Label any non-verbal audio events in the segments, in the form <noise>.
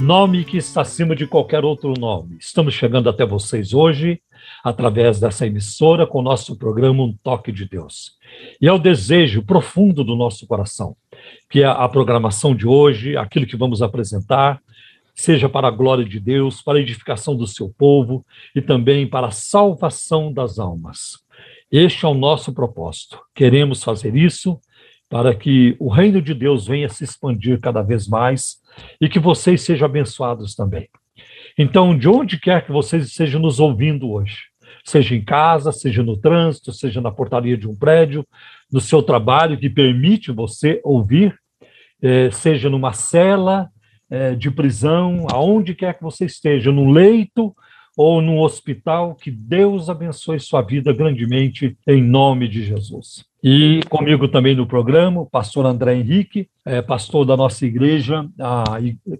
nome que está acima de qualquer outro nome. Estamos chegando até vocês hoje, através dessa emissora, com o nosso programa Um Toque de Deus. E é o desejo profundo do nosso coração que a, programação de hoje, aquilo que vamos apresentar, seja para a glória de Deus, para a edificação do seu povo e também para a salvação das almas. Este é o nosso propósito. Queremos fazer isso para que o reino de Deus venha se expandir cada vez mais e que vocês sejam abençoados também. Então, de onde quer que vocês estejam nos ouvindo hoje, seja em casa, seja no trânsito, seja na portaria de um prédio, no seu trabalho que permite você ouvir, eh, seja numa cela eh, de prisão, aonde quer que você esteja, no leito ou num hospital, que Deus abençoe sua vida grandemente em nome de Jesus. E comigo também no programa, o pastor André Henrique, é, pastor da nossa igreja,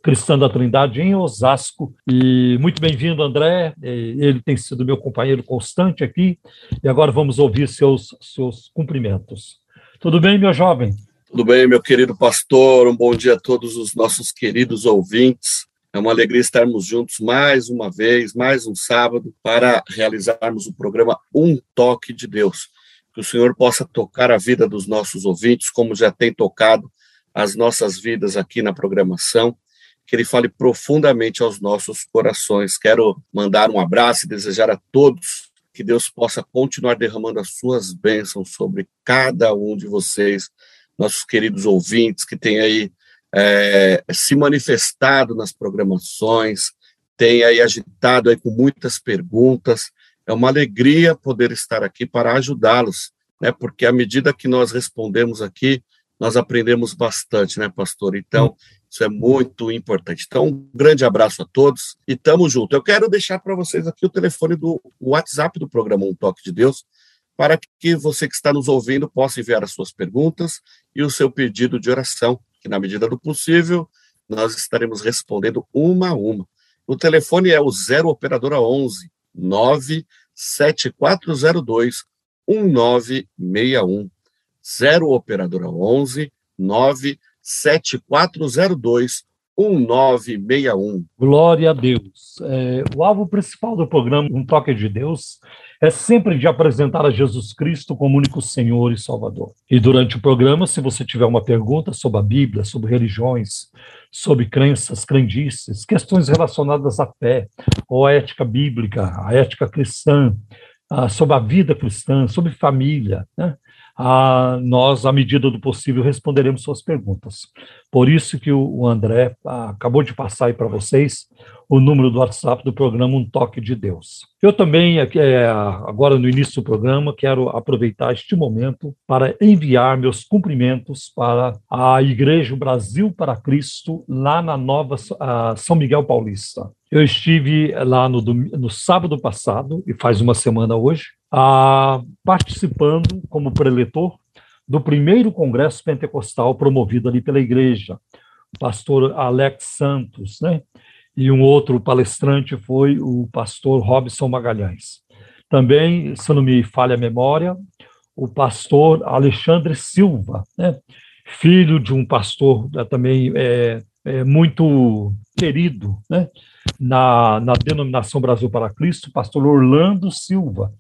Cristã da Trindade, em Osasco. E muito bem-vindo, André. É, ele tem sido meu companheiro constante aqui. E agora vamos ouvir seus, seus cumprimentos. Tudo bem, meu jovem? Tudo bem, meu querido pastor. Um bom dia a todos os nossos queridos ouvintes. É uma alegria estarmos juntos mais uma vez, mais um sábado, para realizarmos o programa Um Toque de Deus. Que o Senhor possa tocar a vida dos nossos ouvintes, como já tem tocado as nossas vidas aqui na programação. Que Ele fale profundamente aos nossos corações. Quero mandar um abraço e desejar a todos que Deus possa continuar derramando as suas bênçãos sobre cada um de vocês, nossos queridos ouvintes que têm aí é, se manifestado nas programações, tem aí agitado aí com muitas perguntas. É uma alegria poder estar aqui para ajudá-los, né? Porque à medida que nós respondemos aqui, nós aprendemos bastante, né, pastor? Então, isso é muito importante. Então, um grande abraço a todos e tamo junto. Eu quero deixar para vocês aqui o telefone do WhatsApp do programa Um Toque de Deus, para que você que está nos ouvindo possa enviar as suas perguntas e o seu pedido de oração que, na medida do possível, nós estaremos respondendo uma a uma. O telefone é o 0 Operadora 11 97402 1961. 0 Operadora 11 97402 1961. Glória a Deus. É, o alvo principal do programa Um Toque de Deus é sempre de apresentar a Jesus Cristo como único Senhor e Salvador. E durante o programa, se você tiver uma pergunta sobre a Bíblia, sobre religiões, sobre crenças, crendices, questões relacionadas à fé, ou à ética bíblica, à ética cristã, sobre a vida cristã, sobre família, né? A nós, à medida do possível, responderemos suas perguntas. Por isso que o André ah, acabou de passar aí para vocês o número do WhatsApp do programa Um Toque de Deus. Eu também, é, agora no início do programa, quero aproveitar este momento para enviar meus cumprimentos para a Igreja Brasil para Cristo, lá na Nova São Miguel Paulista. Eu estive lá no, no sábado passado, e faz uma semana hoje, ah, participando como preletor do primeiro congresso pentecostal promovido ali pela igreja, o pastor Alex Santos, né? E um outro palestrante foi o pastor Robson Magalhães. Também, se não me falha a memória, o pastor Alexandre Silva, né? filho de um pastor né, também é, é, muito querido né? na, na denominação Brasil para Cristo, pastor Orlando Silva,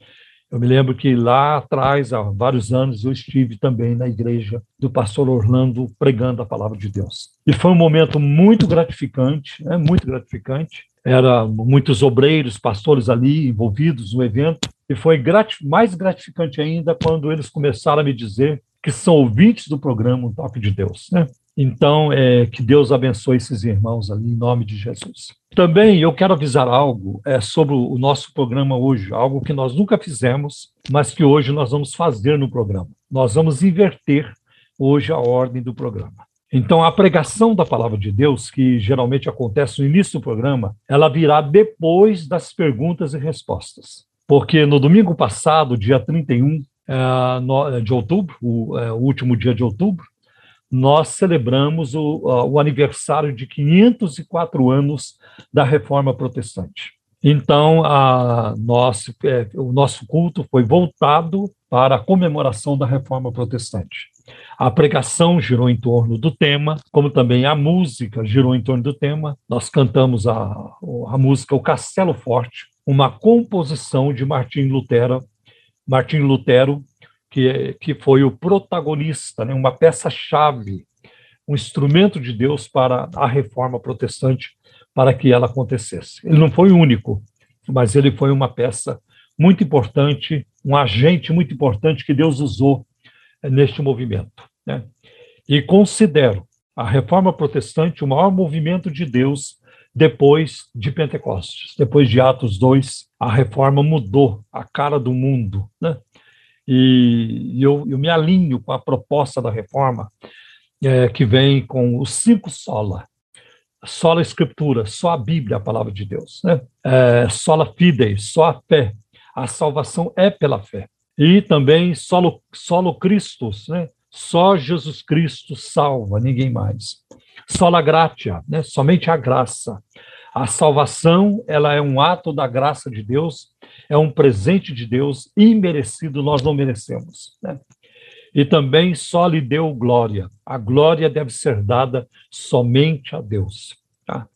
eu me lembro que lá atrás, há vários anos, eu estive também na igreja do pastor Orlando pregando a palavra de Deus. E foi um momento muito gratificante, né, muito gratificante. Era muitos obreiros, pastores ali envolvidos no evento, e foi mais gratificante ainda quando eles começaram a me dizer que são ouvintes do programa Um Toque de Deus. Né? Então, é, que Deus abençoe esses irmãos ali, em nome de Jesus. Também eu quero avisar algo é, sobre o nosso programa hoje, algo que nós nunca fizemos, mas que hoje nós vamos fazer no programa. Nós vamos inverter hoje a ordem do programa. Então, a pregação da palavra de Deus, que geralmente acontece no início do programa, ela virá depois das perguntas e respostas. porque no domingo passado, dia 31 é, de outubro, é, o último dia de outubro, nós celebramos o, o, aniversário de 504 anos da Reforma Protestante. Então, a é, o nosso culto foi voltado para a comemoração da Reforma Protestante. A pregação girou em torno do tema, como também a música girou em torno do tema. Nós cantamos a, a música O Castelo Forte, uma composição de Martim Lutero, Martim Lutero, que, que foi o protagonista, né, uma peça-chave, um instrumento de Deus para a reforma protestante, para que ela acontecesse. Ele não foi o único, mas ele foi uma peça muito importante, um agente muito importante que Deus usou eh, neste movimento. Né? E considero a reforma protestante o maior movimento de Deus depois de Pentecostes. Depois de Atos 2, a reforma mudou a cara do mundo. Né? E eu, eu me alinho com a proposta da reforma, é, que vem com os cinco sola. Sola Escritura, só a Bíblia, a palavra de Deus. Né? É, sola Fidei, só a fé. A salvação é pela fé. E também solo, solo Christus, né? só Jesus Cristo salva, ninguém mais. Sola gratia, né? somente a graça. A salvação, ela é um ato da graça de Deus, é um presente de Deus imerecido, nós não merecemos. Né? E também só lhe deu glória. A glória deve ser dada somente a Deus. Tá?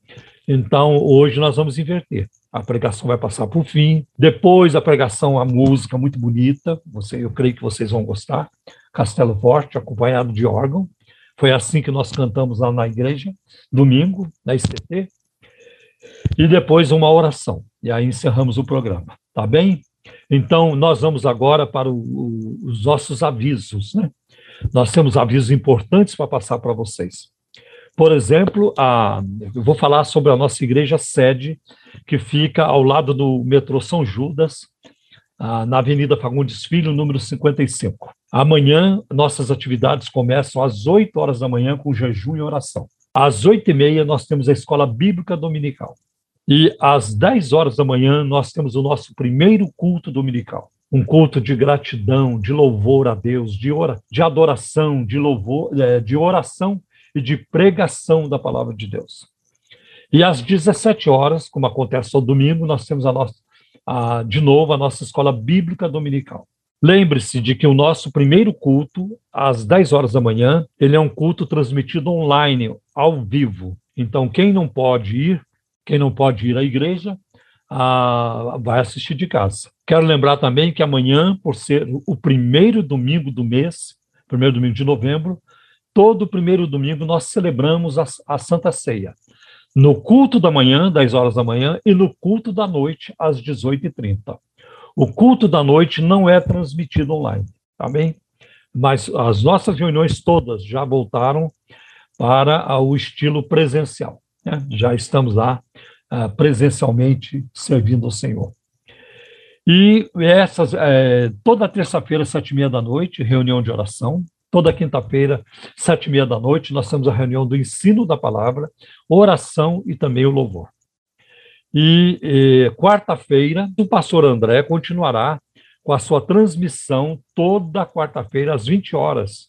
Então, hoje nós vamos inverter. A pregação vai passar por fim. Depois a pregação, a música muito bonita. Você, eu creio que vocês vão gostar. Castelo Forte, acompanhado de órgão. Foi assim que nós cantamos lá na igreja, domingo, na ICT e depois uma oração. E aí encerramos o programa, tá bem? Então, nós vamos agora para o, o, os nossos avisos, né? Nós temos avisos importantes para passar para vocês. Por exemplo, a, eu vou falar sobre a nossa igreja sede, que fica ao lado do metrô São Judas, a, na Avenida Fagundes Filho, número 55. Amanhã, nossas atividades começam às 8 horas da manhã com jejum e oração. Às oito e meia, nós temos a escola bíblica dominical. E às dez horas da manhã, nós temos o nosso primeiro culto dominical. Um culto de gratidão, de louvor a Deus, de, ora, de adoração, de louvor, é, de oração e de pregação da palavra de Deus. E às 17 horas, como acontece ao domingo, nós temos a nossa, a, de novo a nossa escola bíblica dominical. Lembre-se de que o nosso primeiro culto, às 10 horas da manhã, ele é um culto transmitido online, ao vivo. Então, quem não pode ir, quem não pode ir à igreja, ah, vai assistir de casa. Quero lembrar também que amanhã, por ser o primeiro domingo do mês, primeiro domingo de novembro, todo primeiro domingo nós celebramos a, a Santa Ceia. No culto da manhã, 10 horas da manhã, e no culto da noite, às 18h30. O culto da noite não é transmitido online, tá bem? Mas as nossas reuniões todas já voltaram para o estilo presencial. Né? Já estamos lá uh, presencialmente servindo ao Senhor. E essas, é, toda terça-feira, sete e meia da noite, reunião de oração. Toda quinta-feira, sete e meia da noite, nós temos a reunião do ensino da palavra, oração e também o louvor. E eh, quarta-feira, o pastor André continuará com a sua transmissão toda quarta-feira, às 20 horas,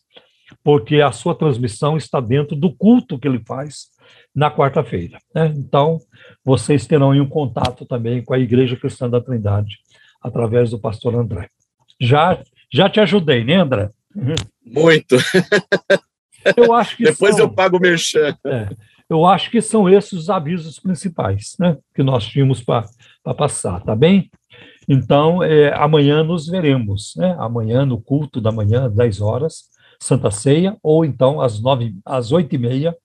porque a sua transmissão está dentro do culto que ele faz na quarta-feira. Né? Então, vocês terão um contato também com a Igreja Cristã da Trindade, através do pastor André. Já, já te ajudei, né, André? Muito. Eu acho que Depois são, eu pago o merchan. É, eu acho que são esses os avisos principais né, que nós tínhamos para passar, tá bem? Então, é, amanhã nos veremos, né? Amanhã, no culto da manhã, às 10 horas, Santa Ceia, ou então às, 9, às 8 e meia,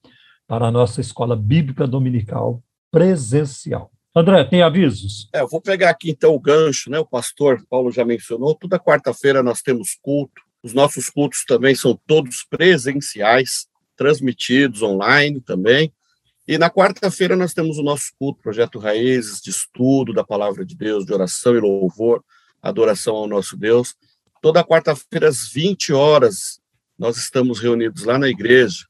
para a nossa escola bíblica dominical presencial. André, tem avisos? É, eu vou pegar aqui então o gancho, né? O pastor Paulo já mencionou. Toda quarta-feira nós temos culto. Os nossos cultos também são todos presenciais, transmitidos online também. E na quarta-feira nós temos o nosso culto, Projeto Raízes, de estudo da palavra de Deus, de oração e louvor, adoração ao nosso Deus. Toda quarta-feira, às 20 horas, nós estamos reunidos lá na igreja.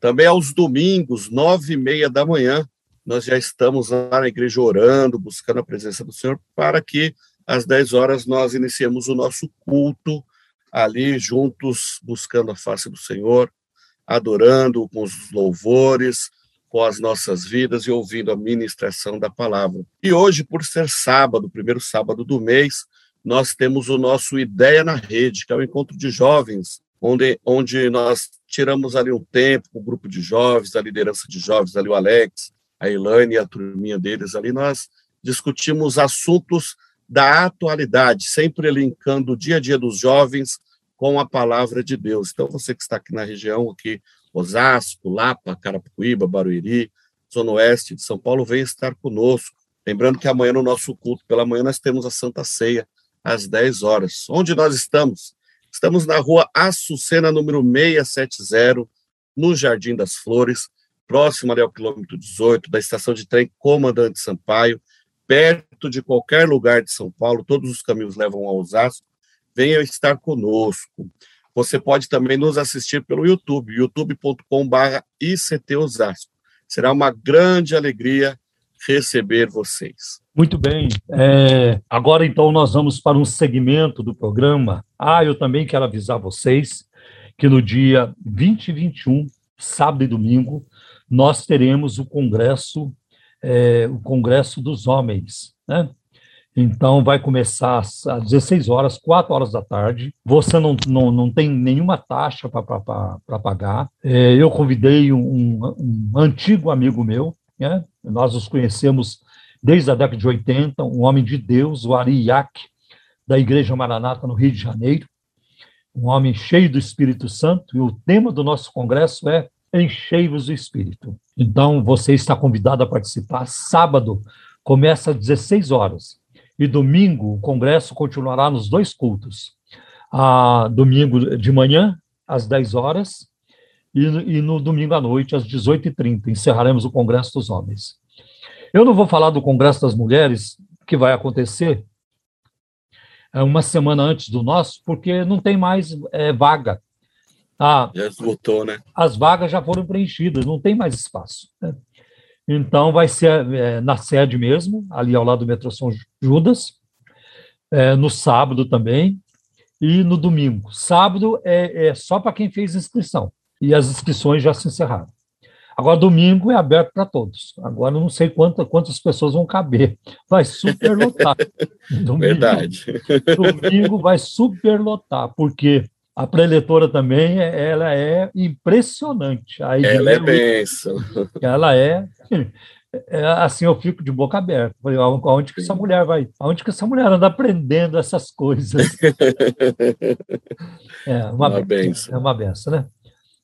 Também aos domingos, nove e meia da manhã, nós já estamos lá na igreja orando, buscando a presença do Senhor, para que às 10 horas nós iniciamos o nosso culto ali juntos, buscando a face do Senhor, adorando com os louvores, com as nossas vidas e ouvindo a ministração da palavra. E hoje, por ser sábado, primeiro sábado do mês, nós temos o nosso Ideia na Rede, que é o um encontro de jovens, onde, onde nós tiramos ali um tempo com o grupo de jovens, a liderança de jovens, ali o Alex, a Ilane e a turminha deles ali, nós discutimos assuntos da atualidade, sempre linkando o dia a dia dos jovens com a palavra de Deus. Então, você que está aqui na região, aqui, Osasco, Lapa, Carapicuíba, Barueri, Zona Oeste de São Paulo, venha estar conosco. Lembrando que amanhã no nosso culto, pela manhã, nós temos a Santa Ceia, às 10 horas. Onde nós estamos? Estamos na rua Açucena, número 670, no Jardim das Flores, próximo ali ao quilômetro 18, da estação de trem Comandante Sampaio, perto de qualquer lugar de São Paulo, todos os caminhos levam ao Osasco. Venha estar conosco. Você pode também nos assistir pelo YouTube, youtube.com.br ICT Osasco. Será uma grande alegria receber vocês. Muito bem. É, agora, então, nós vamos para um segmento do programa. Ah, eu também quero avisar vocês que no dia 20 e 21, sábado e domingo, nós teremos o Congresso, é, o Congresso dos Homens, né? Então, vai começar às 16 horas, 4 horas da tarde. Você não, não, não tem nenhuma taxa para pagar. É, eu convidei um, um, antigo amigo meu, né? nós nos conhecemos desde a década de 80, um homem de Deus, o Ari da Igreja Maranata, no Rio de Janeiro. Um homem cheio do Espírito Santo, e o tema do nosso congresso é Enchei-vos do Espírito. Então, você está convidado a participar. Sábado começa às 16 horas e domingo o congresso continuará nos dois cultos. Ah, domingo de manhã, às 10 horas, e, e no domingo à noite, às 18h30, encerraremos o Congresso dos Homens. Eu não vou falar do Congresso das Mulheres, que vai acontecer é, uma semana antes do nosso, porque não tem mais é, vaga. Ah, já esgotou, né? As vagas já foram preenchidas, não tem mais espaço. Né? Então, vai ser é, na sede mesmo, ali ao lado do metrô São Judas, é, no sábado também, e no domingo. Sábado é, é só para quem fez inscrição, e as inscrições já se encerraram. Agora, domingo é aberto para todos. Agora, não sei quanta, quantas pessoas vão caber. Vai superlotar. <laughs> Domingo, Verdade. Domingo vai superlotar, porque a preletora também, ela é impressionante. A ela é benção. Ela é, é, Assim, eu fico de boca aberta. Falei, aonde que essa mulher vai? Aonde que essa mulher anda aprendendo essas coisas? <laughs> É uma, uma benção. É uma benção, né?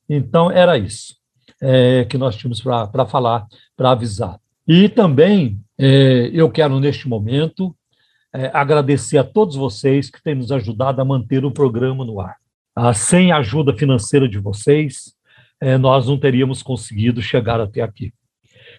Então, era isso é, que nós tínhamos para falar, para avisar. E também é, eu quero, neste momento, é, agradecer a todos vocês que têm nos ajudado a manter o programa no ar. Ah, sem a ajuda financeira de vocês, é, nós não teríamos conseguido chegar até aqui.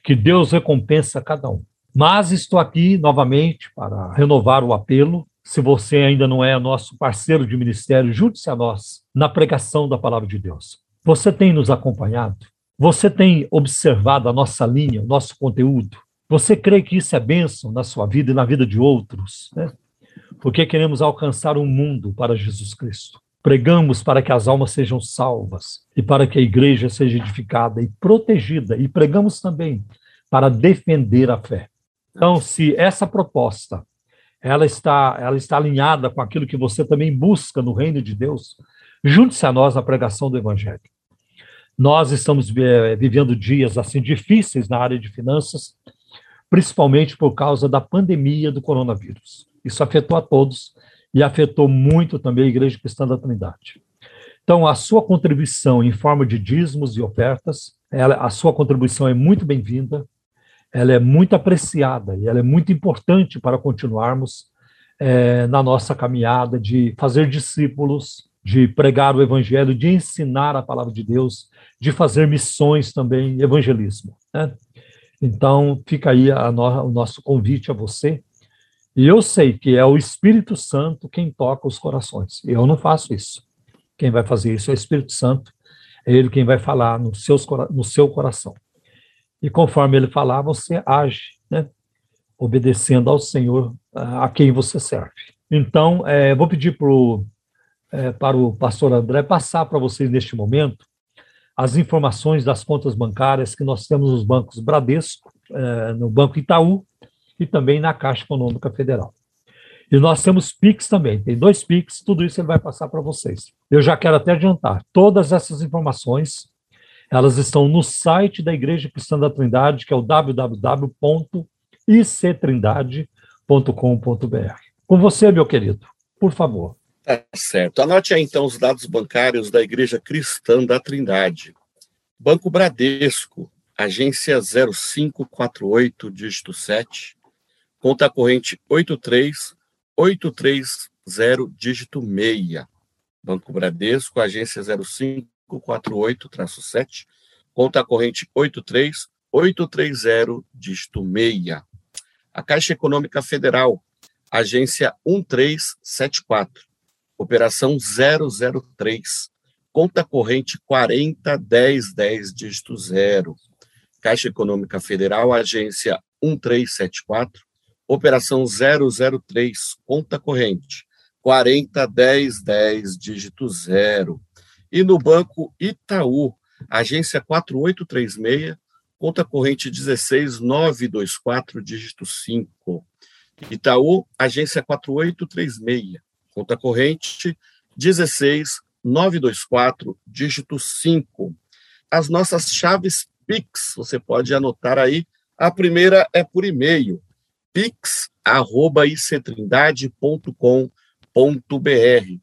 Que Deus recompensa cada um. Mas estou aqui novamente para renovar o apelo. Se você ainda não é nosso parceiro de ministério, junte-se a nós na pregação da palavra de Deus. Você tem nos acompanhado? Você tem observado a nossa linha, o nosso conteúdo? Você crê que isso é bênção na sua vida e na vida de outros? Né? Porque queremos alcançar um mundo para Jesus Cristo. Pregamos para que as almas sejam salvas e para que a igreja seja edificada e protegida. E pregamos também para defender a fé. Então, se essa proposta ela está, ela está alinhada com aquilo que você também busca no reino de Deus, junte-se a nós na pregação do Evangelho. Nós estamos é, vivendo dias assim difíceis na área de finanças, principalmente por causa da pandemia do coronavírus. Isso afetou a todos e afetou muito também a Igreja Cristã da Trindade. Então, a sua contribuição em forma de dízimos e ofertas, ela, a sua contribuição é muito bem-vinda, ela é muito apreciada e ela é muito importante para continuarmos é, na nossa caminhada de fazer discípulos, de pregar o evangelho, de ensinar a palavra de Deus, de fazer missões também, evangelismo. Né? Então, fica aí no, o nosso convite a você. E eu sei que é o Espírito Santo quem toca os corações. Eu não faço isso. Quem vai fazer isso é o Espírito Santo. É ele quem vai falar no, seus, no seu coração. E conforme ele falar, você age, né? obedecendo ao Senhor a quem você serve. Então, é, vou pedir pro, é, para o pastor André passar para vocês neste momento as informações das contas bancárias que nós temos nos bancos Bradesco, é, no Banco Itaú e também na Caixa Econômica Federal. E nós temos PIX também, tem dois PIX, tudo isso ele vai passar para vocês. Eu já quero até adiantar, todas essas informações, elas estão no site da Igreja Cristã da Trindade, que é o www.ictrindade.com.br. Com você, meu querido, por favor. Tá certo. Anote aí então os dados bancários da Igreja Cristã da Trindade. Banco Bradesco, agência 0548, dígito 7, conta corrente 83830, dígito 6. Banco Bradesco, agência 0548-7, conta corrente 83830, dígito 6. A Caixa Econômica Federal, agência 1374, operação 003, conta corrente 401010, dígito 0. Caixa Econômica Federal, agência 1374, operação 003, conta corrente 401010, dígito 0. E no Banco Itaú, agência 4836, conta corrente 16924, dígito 5. Itaú, agência 4836, conta corrente 16924, dígito 5. As nossas chaves Pix, você pode anotar aí. A primeira é por e-mail, pix@ictrindade.com.br.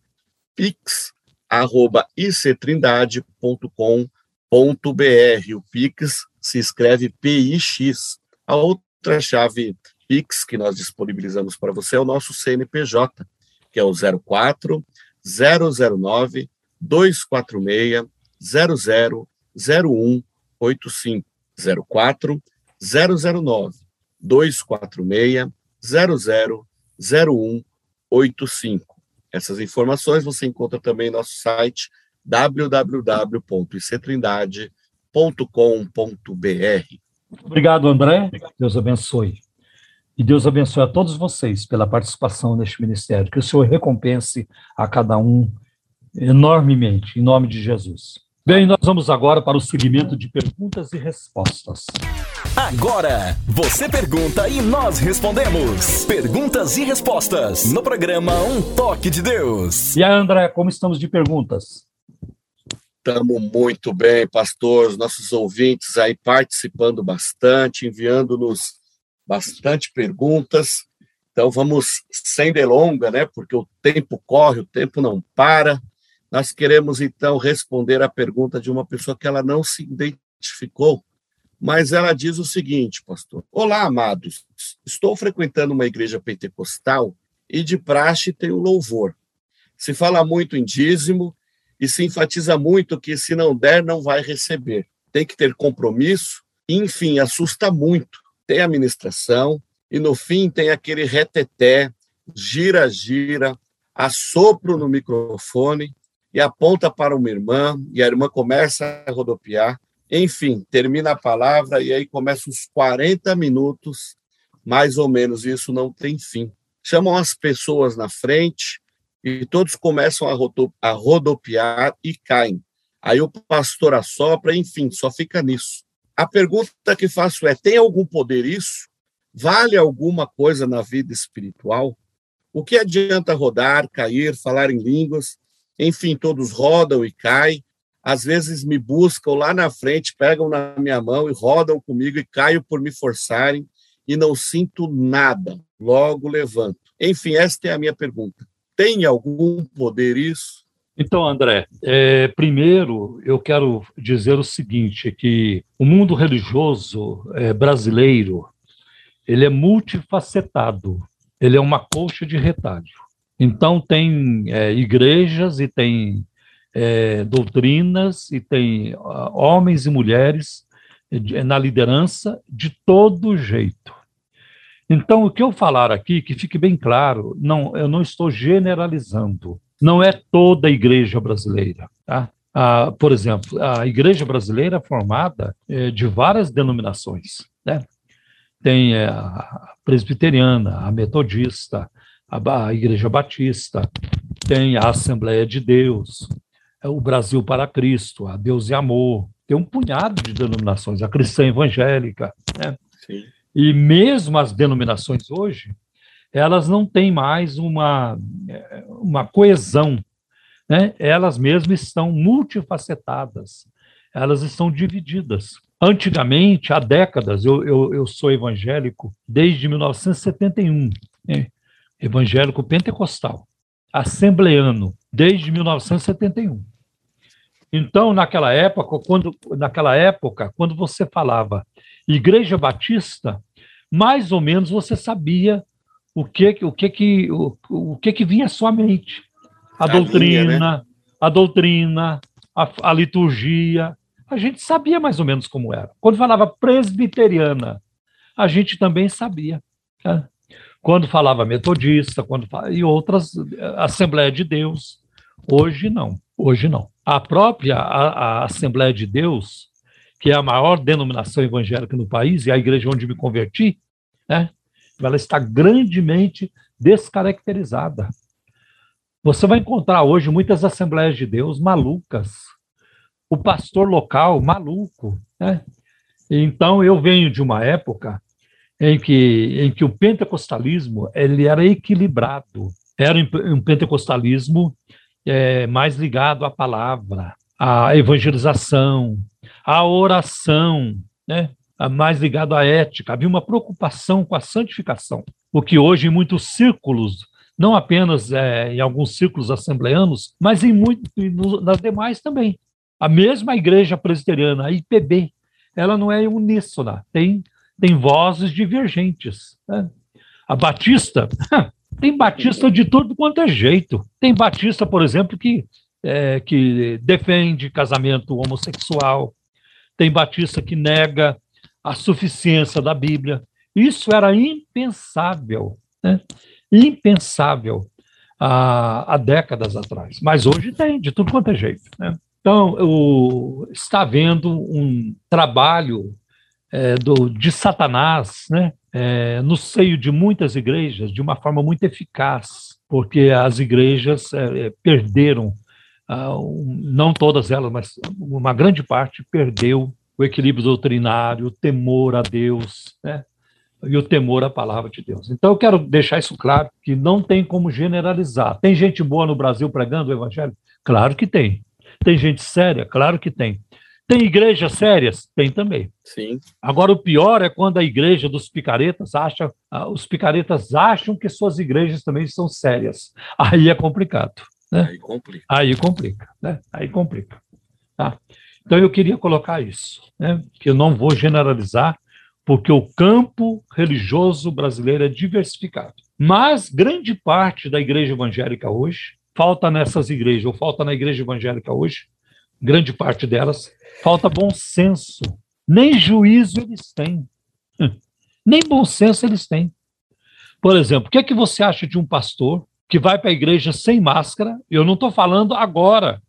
pix@ictrindade.com.br. O Pix se escreve PIX. A outra chave Pix que nós disponibilizamos para você é o nosso CNPJ, que é o 04 009 246 000185 04 009 246 000185. Essas informações você encontra também no nosso site www.ictrindade.com.br. Obrigado, André. Deus abençoe. E Deus abençoe a todos vocês pela participação neste ministério. Que o Senhor recompense a cada um enormemente, em nome de Jesus. Bem, nós vamos agora para o segmento de perguntas e respostas. Agora, você pergunta e nós respondemos. Perguntas e respostas no programa Um Toque de Deus. E aí, André, como estamos de perguntas? Estamos muito bem, pastor. Nossos ouvintes aí participando bastante, enviando-nos bastante perguntas. Então vamos sem delonga, né? Porque o tempo corre, o tempo não para. Nós queremos então responder a pergunta de uma pessoa que ela não se identificou, mas ela diz o seguinte, pastor: Olá, amados. Estou frequentando uma igreja pentecostal e de praxe tem o louvor. Se fala muito em dízimo e se enfatiza muito que se não der, não vai receber. Tem que ter compromisso. Enfim, assusta muito tem a administração, e no fim tem aquele reteté, gira, gira, assopro no microfone e aponta para uma irmã, e a irmã começa a rodopiar. Enfim, termina a palavra e aí começa os 40 minutos, mais ou menos, isso não tem fim. Chamam as pessoas na frente e todos começam a rodopiar e caem. Aí o pastor assopra, enfim, só fica nisso. A pergunta que faço é: tem algum poder isso? Vale alguma coisa na vida espiritual? O que adianta rodar, cair, falar em línguas? Enfim, todos rodam e caem. Às vezes me buscam lá na frente, pegam na minha mão e rodam comigo e caio por me forçarem e não sinto nada. Logo levanto. Enfim, esta é a minha pergunta. Tem algum poder isso? Então, André, é, primeiro eu quero dizer o seguinte, que o mundo religioso é, brasileiro, ele é multifacetado, ele é uma colcha de retalho. Então, tem é, igrejas e tem é, doutrinas e tem homens e mulheres é, na liderança de todo jeito. Então, o que eu falar aqui, que fique bem claro, não, eu não estou generalizando não é toda a igreja brasileira. Tá? Ah, por exemplo, a igreja brasileira é formada é, de várias denominações. Né? tem é, a presbiteriana, a metodista, a, a Igreja Batista, tem a Assembleia de Deus, é o Brasil para Cristo, a Deus e Amor, tem um punhado de denominações, a cristã evangélica, né? E mesmo as denominações hoje, elas não têm mais uma, uma coesão, né? elas mesmas estão multifacetadas, elas estão divididas. Antigamente, há décadas, eu, eu, eu sou evangélico desde 1971, né? evangélico pentecostal, assembleano, desde 1971. Então, naquela época, quando, naquela época, quando você falava Igreja Batista, mais ou menos você sabia o que o que que o, o que que vinha à sua mente. A, a doutrina, linha, né? a doutrina, a, a, liturgia, a gente sabia mais ou menos como era. Quando falava presbiteriana, a gente também sabia. Né? Quando falava metodista, quando e outras Assembleia de Deus, hoje não, hoje não. A própria a, a Assembleia de Deus que é a maior denominação evangélica no país, e a igreja onde me converti, né, ela está grandemente descaracterizada. Você vai encontrar hoje muitas Assembleias de Deus malucas, o pastor local maluco. Né? Então, eu venho de uma época em que, em que o pentecostalismo ele era equilibrado, era um pentecostalismo é, mais ligado à palavra, à evangelização, a oração, né? Mais ligado à ética, havia uma preocupação com a santificação, o que hoje em muitos círculos, não apenas é, em alguns círculos assembleanos, mas em muito, nas demais também. A mesma igreja presbiteriana, a IPB, ela não é uníssona, tem, tem vozes divergentes. Né? A Batista, <laughs> tem Batista de tudo quanto é jeito. Tem Batista, por exemplo, que, é, que defende casamento homossexual, tem Batista que nega a suficiência da Bíblia. Isso era impensável, né? impensável há, há, décadas atrás. Mas hoje tem, de tudo quanto é jeito. Né? Então, o, está havendo um trabalho é, do, de Satanás né? É, no seio de muitas igrejas de uma forma muito eficaz, porque as igrejas é, é perderam uh, não todas elas, mas uma grande parte perdeu o equilíbrio doutrinário, o temor a Deus, né? e o temor à palavra de Deus. Então eu quero deixar isso claro, que não tem como generalizar. Tem gente boa no Brasil pregando o evangelho? Claro que tem. Tem gente séria? Claro que tem. Tem igrejas sérias? Tem também. Sim. Agora, o pior é quando a igreja dos picaretas acha, ah, os picaretas acham que suas igrejas também são sérias. Aí é complicado. Né? Aí complica. Aí complica, né? Aí complica. Tá? Então eu queria colocar isso, né? que eu não vou generalizar, porque o campo religioso brasileiro é diversificado. Mas grande parte da igreja evangélica hoje, falta nessas igrejas, ou falta na igreja evangélica hoje, grande parte delas, falta bom senso. Nem juízo eles têm. <laughs> Nem bom senso eles têm. Por exemplo, o que é que você acha de um pastor que vai para a igreja sem máscara. Eu não estou falando agora,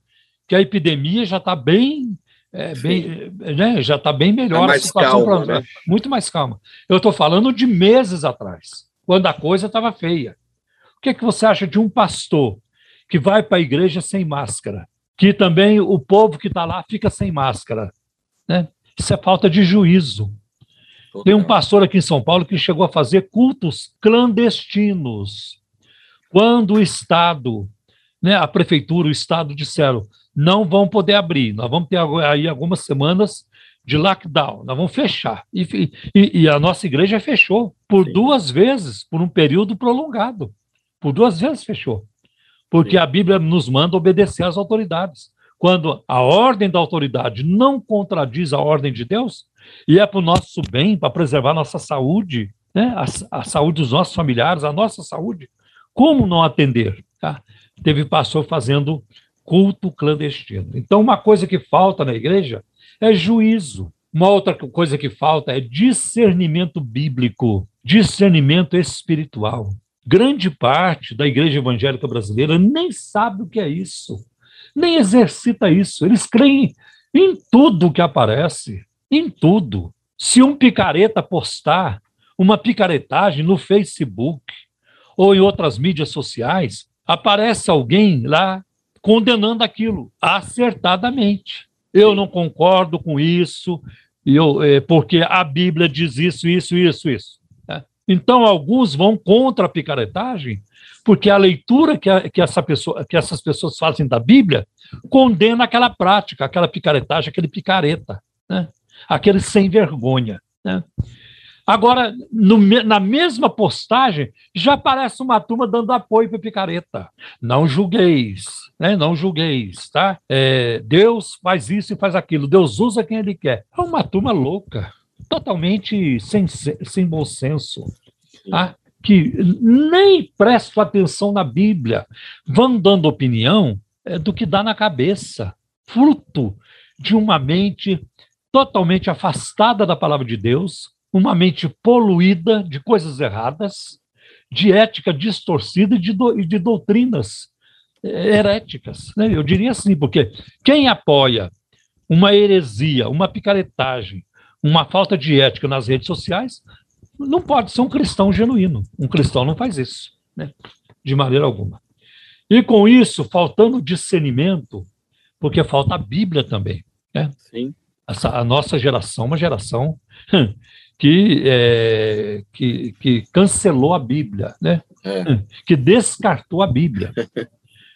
que a epidemia já está bem, é, bem né, já está bem melhor. É mais calma, pra, né? Muito mais calma. Eu estou falando de meses atrás, quando a coisa estava feia. O que, é que você acha de um pastor que vai para a igreja sem máscara? Que também o povo que está lá fica sem máscara. Né? Isso é falta de juízo. Tem um pastor aqui em São Paulo que chegou a fazer cultos clandestinos quando o Estado, né, a prefeitura, o Estado disseram não vão poder abrir, nós vamos ter aí algumas semanas de lockdown, nós vamos fechar. E, e, e a nossa igreja fechou por Sim. duas vezes, por um período prolongado. Por duas vezes fechou. Porque Sim. a Bíblia nos manda obedecer às autoridades. Quando a ordem da autoridade não contradiz a ordem de Deus, e é para o nosso bem, para preservar a nossa saúde, né, a, a saúde dos nossos familiares, a nossa saúde, como não atender? Tá? Teve pastor fazendo culto clandestino. Então, uma coisa que falta na igreja é juízo. Uma outra coisa que falta é discernimento bíblico, discernimento espiritual. Grande parte da igreja evangélica brasileira nem sabe o que é isso, nem exercita isso. Eles creem em tudo que aparece, em tudo. Se um picareta postar uma picaretagem no Facebook ou em outras mídias sociais, aparece alguém lá condenando aquilo acertadamente. Eu não concordo com isso, eu, é, porque a Bíblia diz isso, isso, isso, isso. Né? Então, alguns vão contra a picaretagem, porque a leitura que, a, que, essa pessoa, que essas pessoas fazem da Bíblia condena aquela prática, aquela picaretagem, aquele picareta, né? aquele sem vergonha. Né? Agora, no, na mesma postagem, já aparece uma turma dando apoio para picareta. Não julgueis, né? não julgueis, tá? É, Deus faz isso e faz aquilo, Deus usa quem Ele quer. É uma turma louca, totalmente sem, sem bom senso, tá? que nem prestam atenção na Bíblia, vão dando opinião é, do que dá na cabeça, fruto de uma mente totalmente afastada da palavra de Deus, uma mente poluída de coisas erradas, de ética distorcida e de, do, de doutrinas eh, heréticas. Né? Eu diria assim, porque quem apoia uma heresia, uma picaretagem, uma falta de ética nas redes sociais, não pode ser um cristão genuíno. Um cristão não faz isso, né? de maneira alguma. E com isso, faltando discernimento, porque falta a Bíblia também. Né? Sim. Essa, a nossa geração, uma geração que, é, que, que cancelou a Bíblia, né? É. <laughs> que descartou a Bíblia.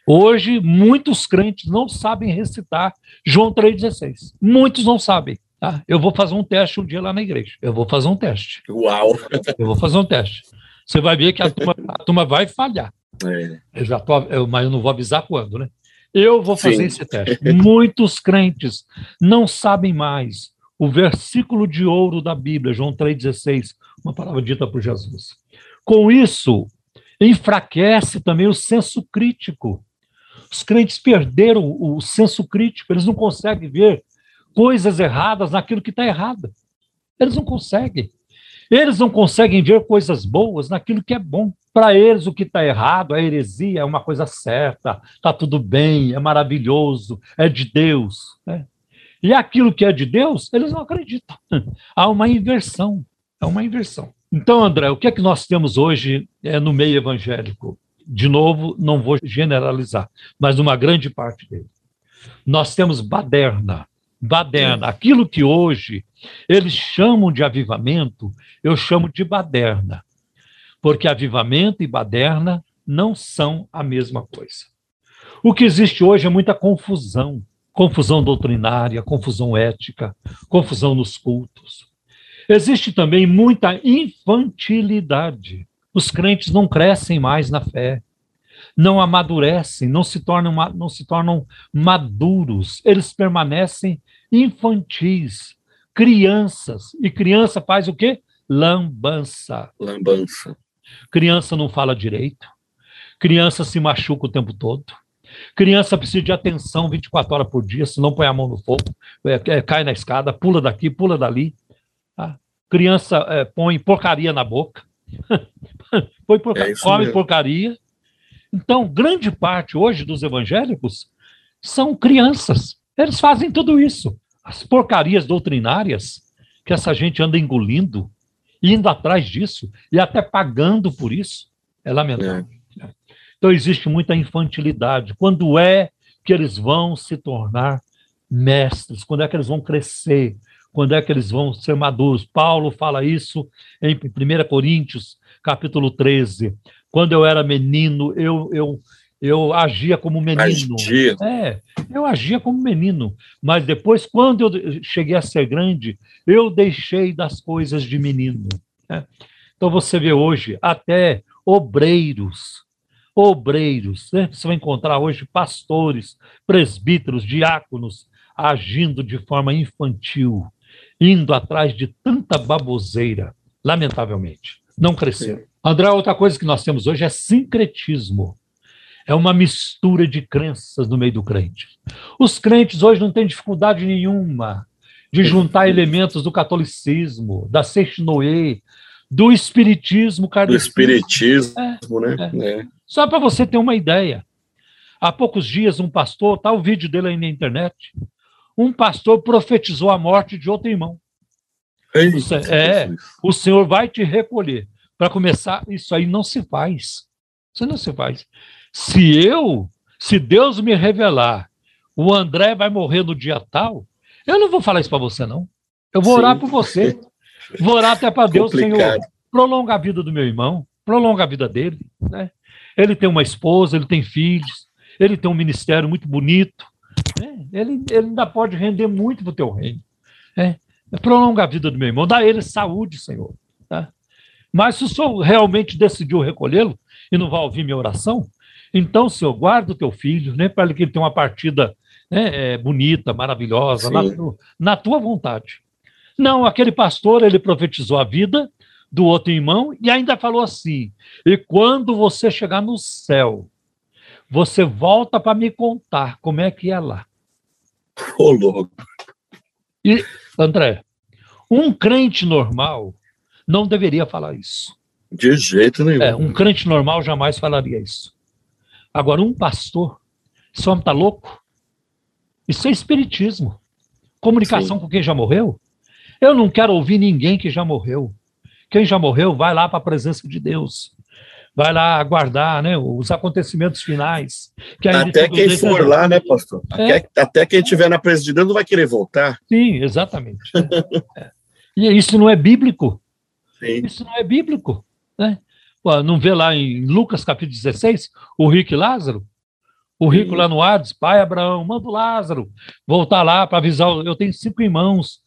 Hoje, muitos crentes não sabem recitar João 3,16. Muitos não sabem. Tá? Eu vou fazer um teste um dia lá na igreja. Eu vou fazer um teste. Uau! Eu vou fazer um teste. Você vai ver que a turma, a turma vai falhar. É. Eu já tô, eu, mas eu não vou avisar quando, né? Eu vou fazer Sim. esse teste. Muitos crentes não sabem mais o versículo de ouro da Bíblia, João 3,16, uma palavra dita por Jesus. Com isso, enfraquece também o senso crítico. Os crentes perderam o senso crítico, eles não conseguem ver coisas erradas naquilo que está errado. Eles não conseguem. Eles não conseguem ver coisas boas naquilo que é bom. Para eles, o que está errado, a heresia é uma coisa certa, está tudo bem, é maravilhoso, é de Deus. Né? E aquilo que é de Deus, eles não acreditam. Há uma inversão. É uma inversão. Então, André, o que é que nós temos hoje é, no meio evangélico? De novo, não vou generalizar, mas uma grande parte dele. Nós temos baderna. Baderna. Aquilo que hoje eles chamam de avivamento, eu chamo de baderna. Porque avivamento e baderna não são a mesma coisa. O que existe hoje é muita confusão confusão doutrinária, confusão ética, confusão nos cultos. Existe também muita infantilidade. Os crentes não crescem mais na fé, não amadurecem, não se tornam, não se tornam maduros, eles permanecem infantis, crianças. E criança faz o quê? Lambança. Lambança. Criança não fala direito, criança se machuca o tempo todo Criança precisa de atenção 24 horas por dia, senão põe a mão no fogo, é, é, cai na escada, pula daqui, pula dali. Tá? Criança é, põe porcaria na boca, <laughs> põe porca... É come mesmo. porcaria. Então, grande parte hoje dos evangélicos são crianças. Eles fazem tudo isso. As porcarias doutrinárias que essa gente anda engolindo, indo atrás disso e até pagando por isso, é lamentável. É. Então existe muita infantilidade. Quando é que eles vão se tornar mestres? Quando é que eles vão crescer? Quando é que eles vão ser maduros? Paulo fala isso em 1 Coríntios, capítulo 13. Quando eu era menino, eu, eu, eu agia como menino. Agia. É, eu agia como menino. Mas depois, quando eu cheguei a ser grande, eu deixei das coisas de menino. Né? Então você vê hoje até obreiros obreiros. Né? Você vai encontrar hoje pastores, presbíteros, diáconos agindo de forma infantil, indo atrás de tanta baboseira, lamentavelmente. Não cresceram. André, outra coisa que nós temos hoje é sincretismo. É uma mistura de crenças no meio do crente. Os crentes hoje não têm dificuldade nenhuma de juntar <laughs> elementos do catolicismo, da Seixinoe, do espiritismo kardecista. Do espiritismo, é, né? É. É. Só para você ter uma ideia. Há poucos dias, um pastor, está o vídeo dele aí na internet, um pastor profetizou a morte de outro irmão. Eita, é, o Senhor vai te recolher. Para começar, isso aí não se faz. Isso não se faz. Se eu, se Deus me revelar, o André vai morrer no dia tal, eu não vou falar isso para você, não. Eu vou Sim. orar por você. <laughs> Vou orar até para Deus, Senhor, prolonga a vida do meu irmão, prolonga a vida dele. Né? Ele tem uma esposa, ele tem filhos, ele tem um ministério muito bonito. Né? Ele, ele ainda pode render muito para o teu reino. Né? Prolonga a vida do meu irmão, dá a ele saúde, Senhor. Tá? Mas se o Senhor realmente decidiu recolhê-lo e não vai ouvir minha oração, então, Senhor, guarda o teu filho, né, para que ele tenha uma partida né, é, bonita, maravilhosa, na, na, tua vontade. Não, aquele pastor, ele profetizou a vida do outro irmão e ainda falou assim: e quando você chegar no céu, você volta para me contar como é que é lá. Ô, louco. E, André, um crente normal não deveria falar isso. De jeito nenhum. É, um crente normal jamais falaria isso. Agora, um pastor, esse homem está louco? Isso é espiritismo. Comunicação Sim. com quem já morreu? Eu não quero ouvir ninguém que já morreu. Quem já morreu, vai lá para a presença de Deus. Vai lá aguardar né, os acontecimentos finais. Que até quem for lá, né, pastor? É. Até, até, quem estiver na presença de Deus não vai querer voltar. Sim, exatamente. é. E isso não é bíblico. Sim. Isso não é bíblico. Né? Pô, não vê lá em Lucas capítulo 16 o rico e Lázaro? O rico Sim. lá no Hades, pai Abraão, manda o Lázaro voltar lá para avisar. Eu tenho cinco irmãos,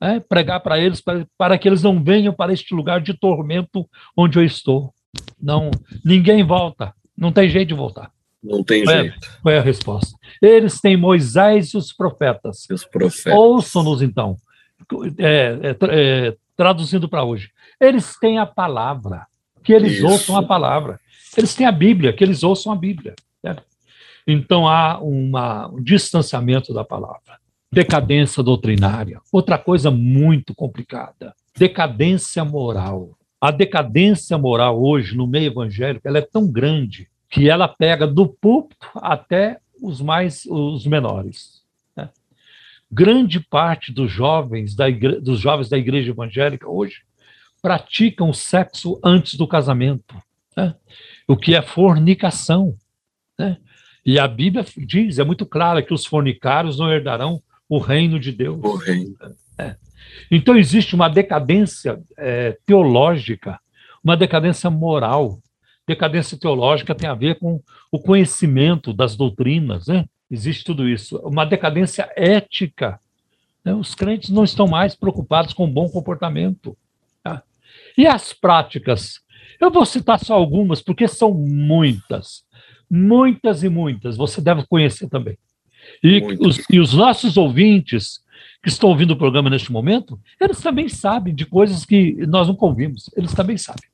né, pregar para eles, para, para que eles não venham para este lugar de tormento onde eu estou. Não, ninguém volta, não tem jeito de voltar. Não tem foi jeito. Foi a resposta. Eles têm Moisés e os profetas. os profetas. Ouçam-nos então. É, é, é, traduzindo para hoje. Eles têm a palavra, que eles Isso. ouçam a palavra. Eles têm a Bíblia, que eles ouçam a Bíblia. Certo? Então há uma, um distanciamento da palavra. Decadência doutrinária. Outra coisa muito complicada. Decadência moral. A decadência moral hoje no meio evangélico ela é tão grande que ela pega do púlpito até os mais os menores. Né? Grande parte dos jovens da igre... dos jovens da igreja evangélica hoje praticam sexo antes do casamento, né? o que é fornicação. Né? E a Bíblia diz, é muito clara, que os fornicários não herdarão o reino de Deus. O reino. É. Então existe uma decadência é, teológica, uma decadência moral. Decadência teológica tem a ver com o conhecimento das doutrinas, né? Existe tudo isso. Uma decadência ética. Né? Os crentes não estão mais preocupados com o bom comportamento. Tá? E as práticas? Eu vou citar só algumas, porque são muitas. Muitas e muitas. Você deve conhecer também. E os, e os nossos ouvintes que estão ouvindo o programa neste momento, eles também sabem de coisas que nós nunca ouvimos. Eles também sabem.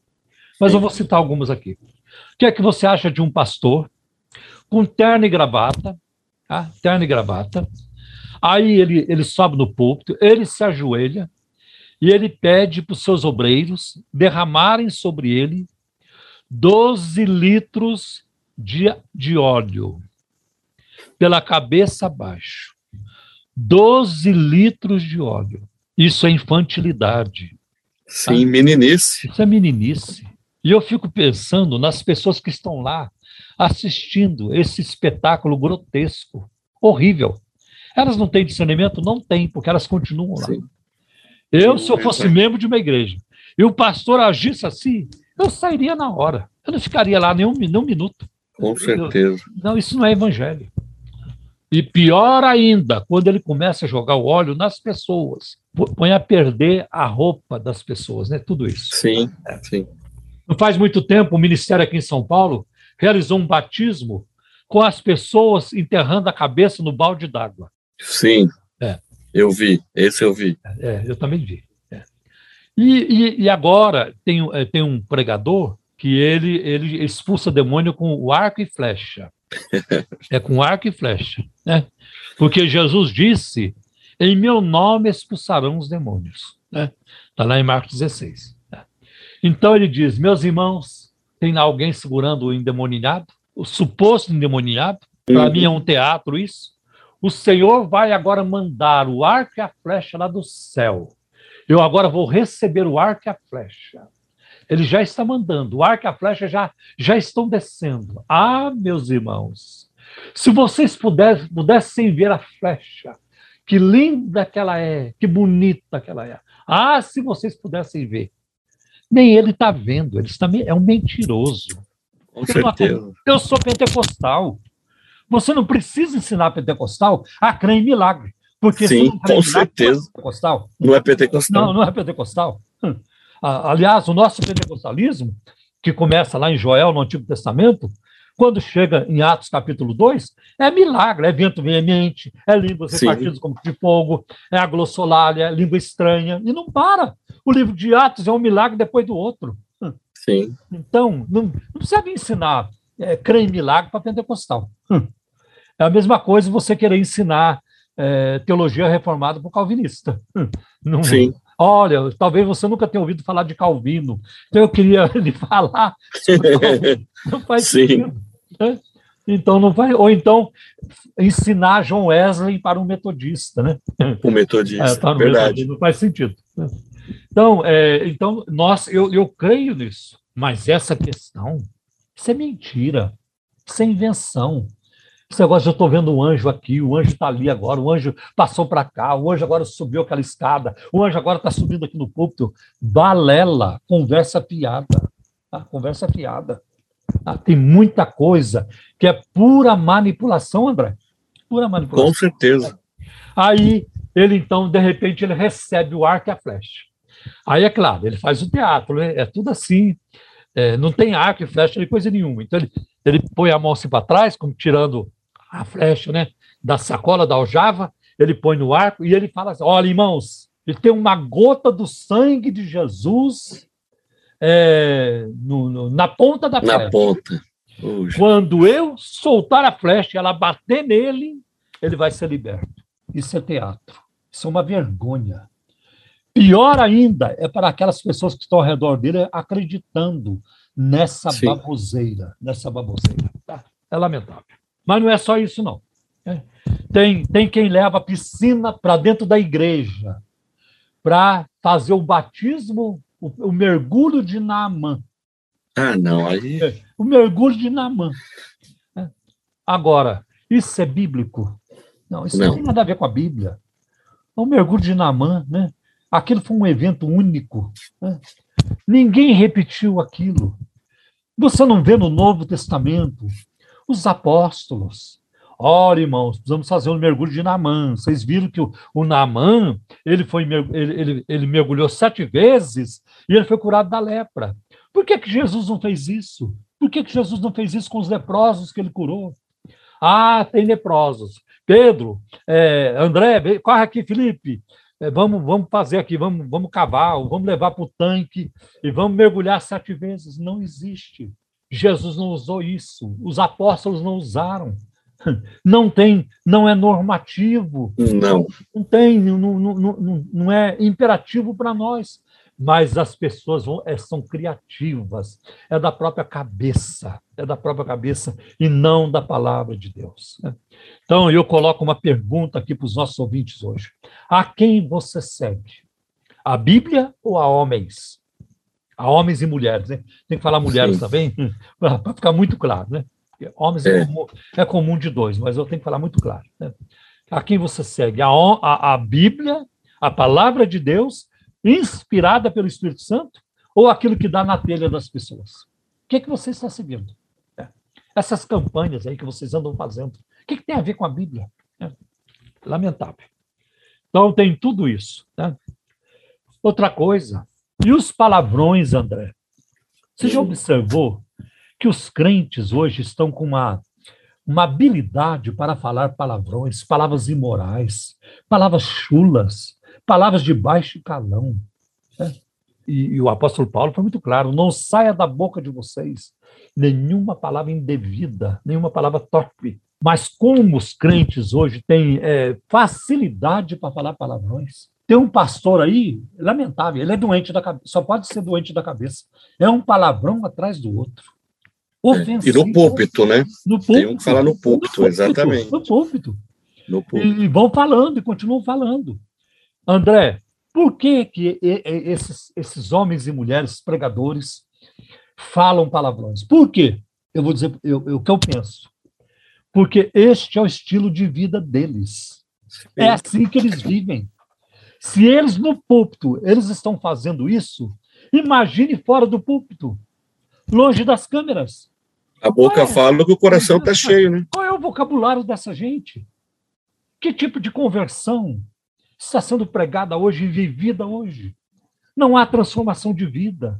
Mas eu vou citar algumas aqui. O que é que você acha de um pastor com terno e gravata, tá? terno e gravata, aí ele, ele sobe no púlpito, ele se ajoelha e ele pede para os seus obreiros derramarem sobre ele 12 litros de, de óleo pela cabeça abaixo. 12 litros de óleo. Isso é infantilidade. Sim, tá? meninice. Isso é meninice. E eu fico pensando nas pessoas que estão lá assistindo esse espetáculo grotesco, horrível. Elas não têm discernimento? Não têm, porque elas continuam lá. Sim. Eu, se eu fosse membro de uma igreja e o pastor agisse assim, eu sairia na hora. Eu não ficaria lá nem um, nem um minuto. Com certeza. Não, isso não é evangelho. E pior ainda, quando ele começa a jogar o óleo nas pessoas, põe a perder a roupa das pessoas, né? Tudo isso. Sim, é. sim. Não faz muito tempo, o ministério aqui em São Paulo realizou um batismo com as pessoas enterrando a cabeça no balde d'água. Sim. É. Eu vi, esse eu vi. É, eu também vi. É. E, e, e, agora tem, é, tem um pregador que ele, ele expulsa demônio com o arco e flecha. É com arco e flecha. Né? Porque Jesus disse: em meu nome expulsarão os demônios. Está né? Tá lá em Marcos 16. Né? Então ele diz: meus irmãos, tem alguém segurando o endemoniado? O suposto endemoniado? Para uhum. mim é um teatro isso. O Senhor vai agora mandar o arco e a flecha lá do céu. Eu agora vou receber o arco e a flecha. Ele já está mandando, o arco e a flecha já, já estão descendo. Ah, meus irmãos, se vocês pudessem, pudessem ver a flecha, que linda que ela é, que bonita que ela é. Ah, se vocês pudessem ver. Nem ele está vendo, ele está, é um mentiroso. Com certeza. Eu sou pentecostal. Você não precisa ensinar pentecostal a crer em milagre. Porque Sim, com certeza. Não é pentecostal. Não é pentecostal. Não, não é pentecostal. Hum. Aliás, o nosso pentecostalismo, que começa lá em Joel, no Antigo Testamento, quando chega em Atos capítulo 2, é milagre, é vento veemente, é línguas repartidas como de fogo, é a é língua estranha, e não para. O livro de Atos é um milagre depois do outro. Sim. Então, não, não precisa ensinar é, em milagre para pentecostal. É a mesma coisa você querer ensinar é, teologia reformada para o calvinista. Não, Sim. Olha, talvez você nunca tenha ouvido falar de Calvino, então eu queria <laughs> lhe falar sobre Calvino. Não faz <laughs> Sim. sentido. Né? Então não vai, ou então ensinar John Wesley para um metodista, né? Um metodista, <laughs> é, para um verdade. Metodista, não faz sentido. Né? Então, é, então nós, eu, eu creio nisso, mas essa questão, isso é mentira, isso é invenção. Esse negócio, eu estou vendo um anjo aqui, o anjo está ali agora, o anjo passou para cá, o anjo agora subiu aquela escada, o anjo agora está subindo aqui no púlpito. Balela, conversa fiada. Tá? Conversa fiada. Tá? Tem muita coisa que é pura manipulação, André. Pura manipulação. Com certeza. Aí, ele então, de repente, ele recebe o arco e a flecha. Aí, é claro, ele faz o teatro, né? é tudo assim, é, não tem arco e flecha nem coisa nenhuma. Então, ele, ele põe a mão assim para trás, como tirando a flecha né, da sacola, da aljava, ele põe no arco e ele fala assim: olha, irmãos, ele tem uma gota do sangue de Jesus é, no, no, na ponta da flecha. Na ponta. Quando eu soltar a flecha e ela bater nele, ele vai ser liberto. Isso é teatro. Isso é uma vergonha. Pior ainda é para aquelas pessoas que estão ao redor dele acreditando nessa Sim. baboseira, nessa baboseira. Tá? É lamentável. Mas não é só isso, não. Tem, tem quem leva a piscina para dentro da igreja para fazer o batismo, o, o, mergulho de Naamã. Ah, não, aí. O mergulho de Naamã. Agora, isso é bíblico? Não, isso não. não tem nada a ver com a Bíblia. É o mergulho de Naamã, né? Aquilo foi um evento único. Né? Ninguém repetiu aquilo. Você não vê no Novo Testamento os apóstolos. Ora, irmãos, precisamos fazer um mergulho de Namã. Vocês viram que o, o ele, foi, ele, ele, ele mergulhou sete vezes e ele foi curado da lepra. Por que, que Jesus não fez isso? Por que, que Jesus não fez isso com os leprosos que ele curou? Ah, tem leprosos. Pedro, é, André, corre aqui, Felipe. É, vamos, vamos fazer aqui, vamos, vamos cavar, vamos levar para o tanque e vamos mergulhar sete vezes. Não existe. Jesus não usou isso, os apóstolos não usaram. Não tem, não é normativo. Não. Não tem, não, não, não, não é imperativo para nós. Mas as pessoas vão, é, são criativas, é da própria cabeça, é da própria cabeça e não da palavra de Deus. Né? Então, eu coloco uma pergunta aqui para os nossos ouvintes hoje: a quem você segue? A Bíblia ou a homens? A homens e mulheres, né? Tem que falar mulheres Sim. também, para ficar muito claro, né? Porque homens é. É, comum, é. comum, de dois, mas eu tenho que falar muito claro. Né? A quem você segue? A, a, a, Bíblia, a palavra de Deus, inspirada pelo Espírito Santo, ou aquilo que dá na telha das pessoas? O que, é que você está seguindo? É. Essas campanhas aí que vocês andam fazendo, o que, é que tem a ver com a Bíblia? É. Lamentável. Então, tem tudo isso. Né? Outra coisa, e os palavrões, André? Você já observou que os crentes hoje estão com uma, uma habilidade para falar palavrões, palavras imorais, palavras chulas, palavras de baixo calão? Né? E, e, o apóstolo Paulo foi muito claro: não saia da boca de vocês nenhuma palavra indevida, nenhuma palavra torpe. Mas como os crentes hoje têm é, facilidade para falar palavrões, tem um pastor aí, lamentável, ele é doente da cabeça, só pode ser doente da cabeça. É um palavrão atrás do outro. Ofensivo. E no púlpito, né? No púlpito. Tem um que falar no púlpito, no púlpito exatamente. No púlpito. No púlpito. E, vão falando, e continuam falando. André, Por que, que esses, esses homens e mulheres pregadores falam palavrões? Por quê? Eu vou dizer eu, eu, o que eu penso. Porque este é o estilo de vida deles. É assim que eles vivem. Se eles no púlpito, eles estão fazendo isso, imagine fora do púlpito, longe das câmeras. A boca é, fala que o coração está cheio, né? Qual é o vocabulário dessa gente? Que tipo de conversão está sendo pregada hoje e vivida hoje? Não há transformação de vida.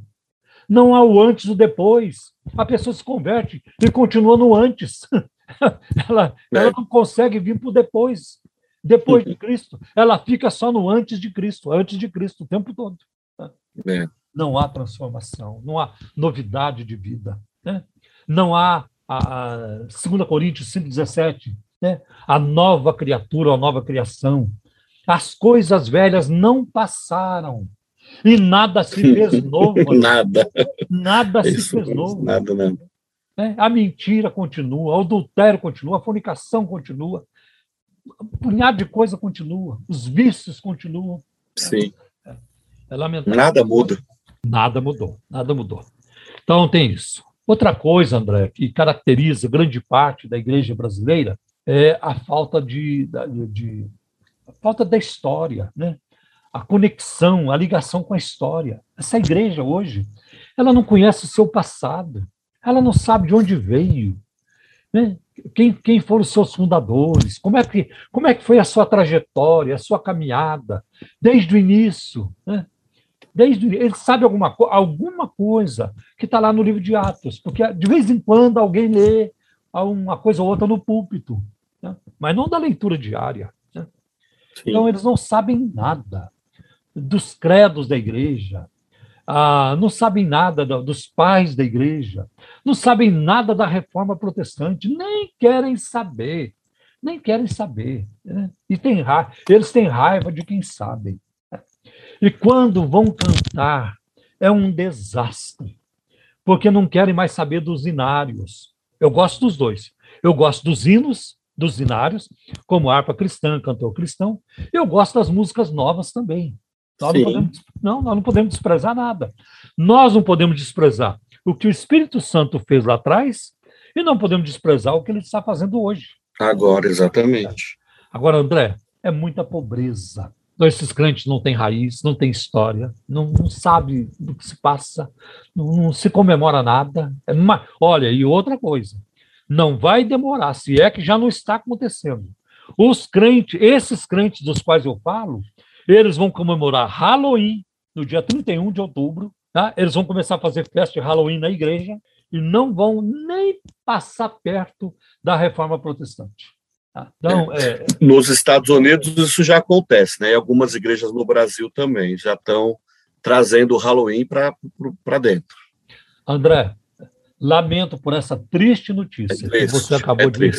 Não há o antes e o depois. A pessoa se converte e continua no antes. <laughs> ela, é. ela não consegue vir para o depois. Depois de Cristo. Ela fica só no antes de Cristo, antes de Cristo, o tempo todo. É. Não há transformação, não há novidade de vida. Né? Não há a, a 2 Coríntios 5,17, né? a nova criatura, a nova criação. As coisas velhas não passaram e nada se fez <laughs> novo. nada. Nada se Isso, fez novo. Nada, nada. Né? A mentira continua, o adultério continua, a fornicação continua, um punhado de coisa continua, os vícios continuam. Sim. É, é lamentável. Nada muda. Nada mudou, nada mudou. Então tem isso. Outra coisa, André, que caracteriza grande parte da igreja brasileira é a falta de, de, de a falta da história, né? a conexão, a ligação com a história. Essa igreja hoje, ela não conhece o seu passado, ela não sabe de onde veio, né? quem, quem foram os seus fundadores, como é, que, como é que foi a sua trajetória, a sua caminhada, desde o início. Né? Desde, ele sabe alguma, alguma coisa que está lá no livro de Atos, porque de vez em quando alguém lê uma coisa ou outra no púlpito, né? mas não da leitura diária. Né? Então, eles não sabem nada dos credos da igreja, ah, não sabem nada dos pais da igreja, não sabem nada da reforma protestante, nem querem saber, nem querem saber. Né? E tem raiva, eles têm raiva de quem sabe. E quando vão cantar, é um desastre, porque não querem mais saber dos inários. Eu gosto dos dois. Eu gosto dos hinos, dos inários, como harpa cristã, cantor cristão. Eu gosto das músicas novas também. Nós não, podemos, não, nós não podemos desprezar nada. Nós não podemos desprezar o que o Espírito Santo fez lá atrás e não podemos desprezar o que ele está fazendo hoje. Agora, exatamente. Agora, André, é muita pobreza. Então, esses crentes não têm raiz, não têm história, não, não sabe do que se passa, não, não se comemora nada. É uma... Olha, e outra coisa, não vai demorar, se é que já não está acontecendo. Os crentes, esses crentes dos quais eu falo, eles vão comemorar Halloween no dia 31 de outubro. Tá? Eles vão começar a fazer festa de Halloween na igreja e não vão nem passar perto da reforma protestante. Tá? Então, é. É... Nos Estados Unidos isso já acontece, né? E algumas igrejas no Brasil também já estão trazendo o Halloween para dentro. André, lamento por essa triste notícia é triste, que você acabou, é de,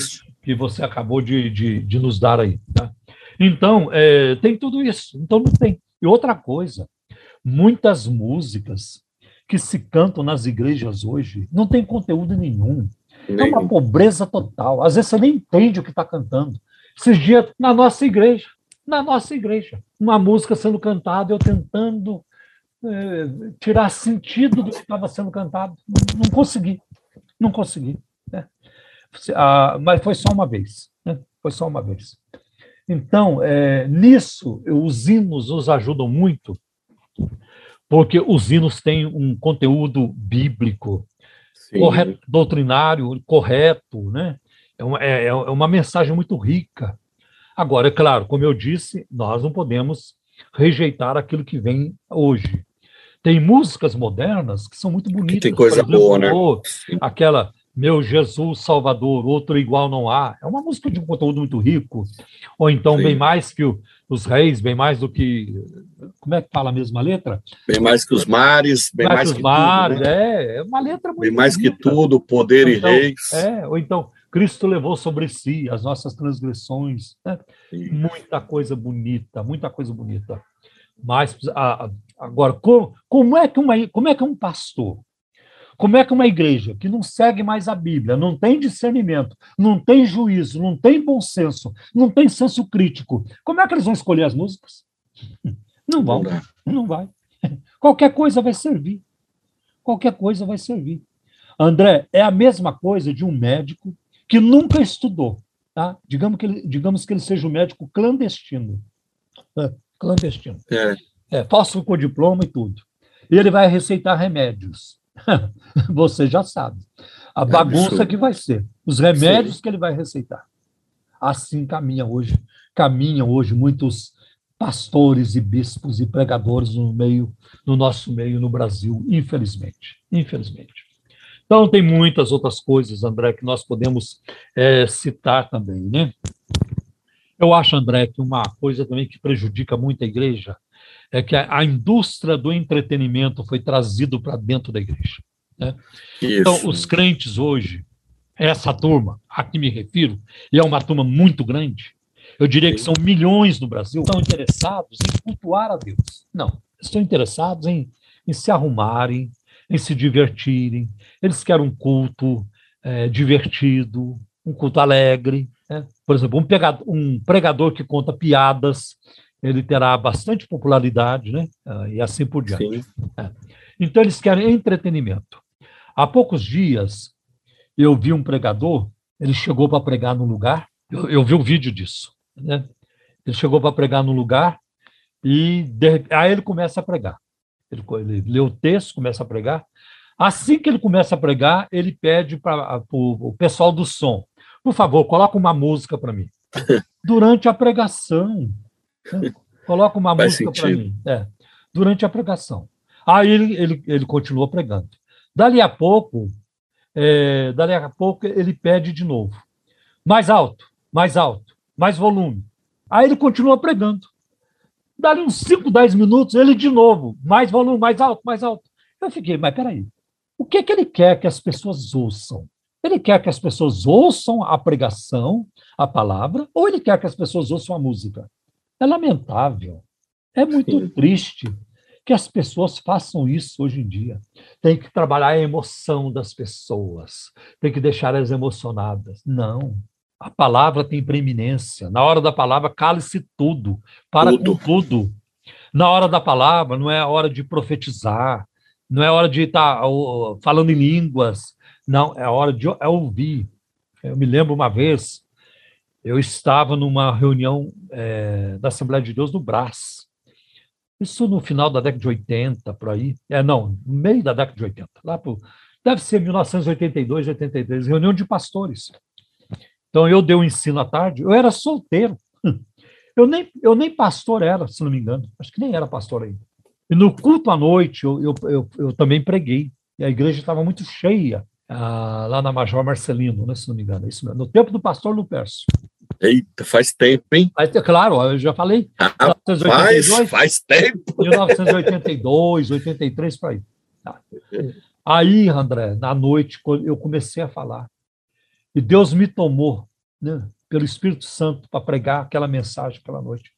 que você acabou de, de, de nos dar aí. Tá? Então, é, tem tudo isso. Então, não tem. E outra coisa, muitas músicas que se cantam nas igrejas hoje não tem conteúdo nenhum. É uma pobreza total. Às vezes você nem entende o que está cantando. Esses dias, na nossa igreja, na nossa igreja, uma música sendo cantada, eu tentando é, tirar sentido do que estava sendo cantado. Não, não consegui. Não consegui. Né? Ah, mas foi só uma vez. Né? Foi só uma vez. Então, é, nisso, os hinos nos ajudam muito, porque os hinos têm um conteúdo bíblico, correto, doutrinário, correto, né? É uma, é, é uma mensagem muito rica. Agora, é claro, como eu disse, nós não podemos rejeitar aquilo que vem hoje. Tem músicas modernas que são muito bonitas. tem coisa exemplo, boa, né? Aquela meu Jesus Salvador, outro igual não há. É uma música de um conteúdo muito rico. Ou então, Sim. bem mais que o, os reis, bem mais do que. Como é que fala a mesma letra? Bem mais que os mares, bem mais, mais que, os mares, tudo, né? é, é uma letra muito Bem mais que tudo, poder então, e reis. É, ou então, Cristo levou sobre si as nossas transgressões. Né? Muita coisa bonita, muita coisa bonita. Mas, agora, como, como, é que uma, como é que um pastor como é que uma igreja que não segue mais a Bíblia, não tem discernimento, não tem juízo, não tem bom senso, não tem senso crítico, como é que eles vão escolher as músicas? <laughs> Não vão, não, vai. <laughs> Qualquer coisa vai servir. Qualquer coisa vai servir. André, é a mesma coisa de um médico que nunca estudou. Tá? Digamos, que ele, digamos que ele seja um médico clandestino. É, clandestino. É. É, falso com diploma e tudo. E ele vai receitar remédios. <laughs> Você já sabe. A é bagunça absurdo. que vai ser. Os remédios Sim. que ele vai receitar. Assim caminha hoje, caminham hoje muitos pastores e bispos e pregadores no meio, no nosso meio no Brasil, infelizmente. Infelizmente. Então, tem muitas outras coisas, André, que nós podemos é, citar também, né? Eu acho, André, que uma coisa também que prejudica muito a igreja é que a, a indústria do entretenimento foi trazido para dentro da igreja. Né? Então, os crentes hoje, essa turma a que me refiro, e é uma turma muito grande, eu diria que são milhões no Brasil, estão interessados em cultuar a Deus. Não, estão interessados em, em se arrumarem, em se divertirem. Eles querem um culto é, divertido, um culto alegre. Né? Por exemplo, um, pegador, um pregador que conta piadas, ele terá bastante popularidade, né? Ah, e assim por diante. É. Então, eles querem entretenimento. Há poucos dias, eu vi um pregador, ele chegou para pregar num lugar, eu, eu vi um vídeo disso. Né? Ele chegou para pregar no lugar e de, aí ele começa a pregar. Ele, ele lê o texto, começa a pregar. Assim que ele começa a pregar, ele pede para o pessoal do som, por favor, coloca uma música para mim. <laughs> Durante a pregação. Né? Coloca uma Faz música para mim. É, durante a pregação. Aí ele, ele, ele continua pregando. Dali a pouco, é, dali a pouco ele pede de novo. Mais alto, mais alto mais volume. Aí ele continua pregando. Dali uns 5, 10 minutos, ele de novo, mais volume, mais alto, mais alto. Eu fiquei, mas peraí, o que, que ele quer que as pessoas ouçam? Ele quer que as pessoas ouçam a pregação, a palavra, ou ele quer que as pessoas ouçam a música? É lamentável, é muito Sim. triste que as pessoas façam isso hoje em dia. Tem que trabalhar a emoção das pessoas, tem que deixar elas emocionadas. Não. A palavra tem preeminência. Na hora da palavra, cale-se tudo. Para tudo. com tudo. Na hora da palavra, não é a hora de profetizar, não é hora de estar tá, falando em línguas. Não, é a hora de é ouvir. Eu me lembro uma vez, eu estava numa reunião é, da Assembleia de Deus no Brás. Isso no final da década de 80, por aí. É, não, no meio da década de 80. Lá pro, deve ser 1982, 83, reunião de pastores. Então eu dei o um ensino à tarde, eu era solteiro. <laughs> Eu nem, eu nem pastor era, se não me engano. Acho que nem era pastor ainda. E no culto à noite eu, eu, eu, eu também preguei. E a igreja estava muito cheia, ah, lá na Major Marcelino, né, se não me engano. É isso mesmo. No tempo do pastor Lupercio. Eita, faz tempo, hein? Mas, claro, eu já falei. Ah, 1982, faz, faz tempo. 1982, 83, para aí. Tá. Aí, André, na noite, eu comecei a falar. E Deus me tomou né, pelo Espírito Santo para pregar aquela mensagem aquela noite.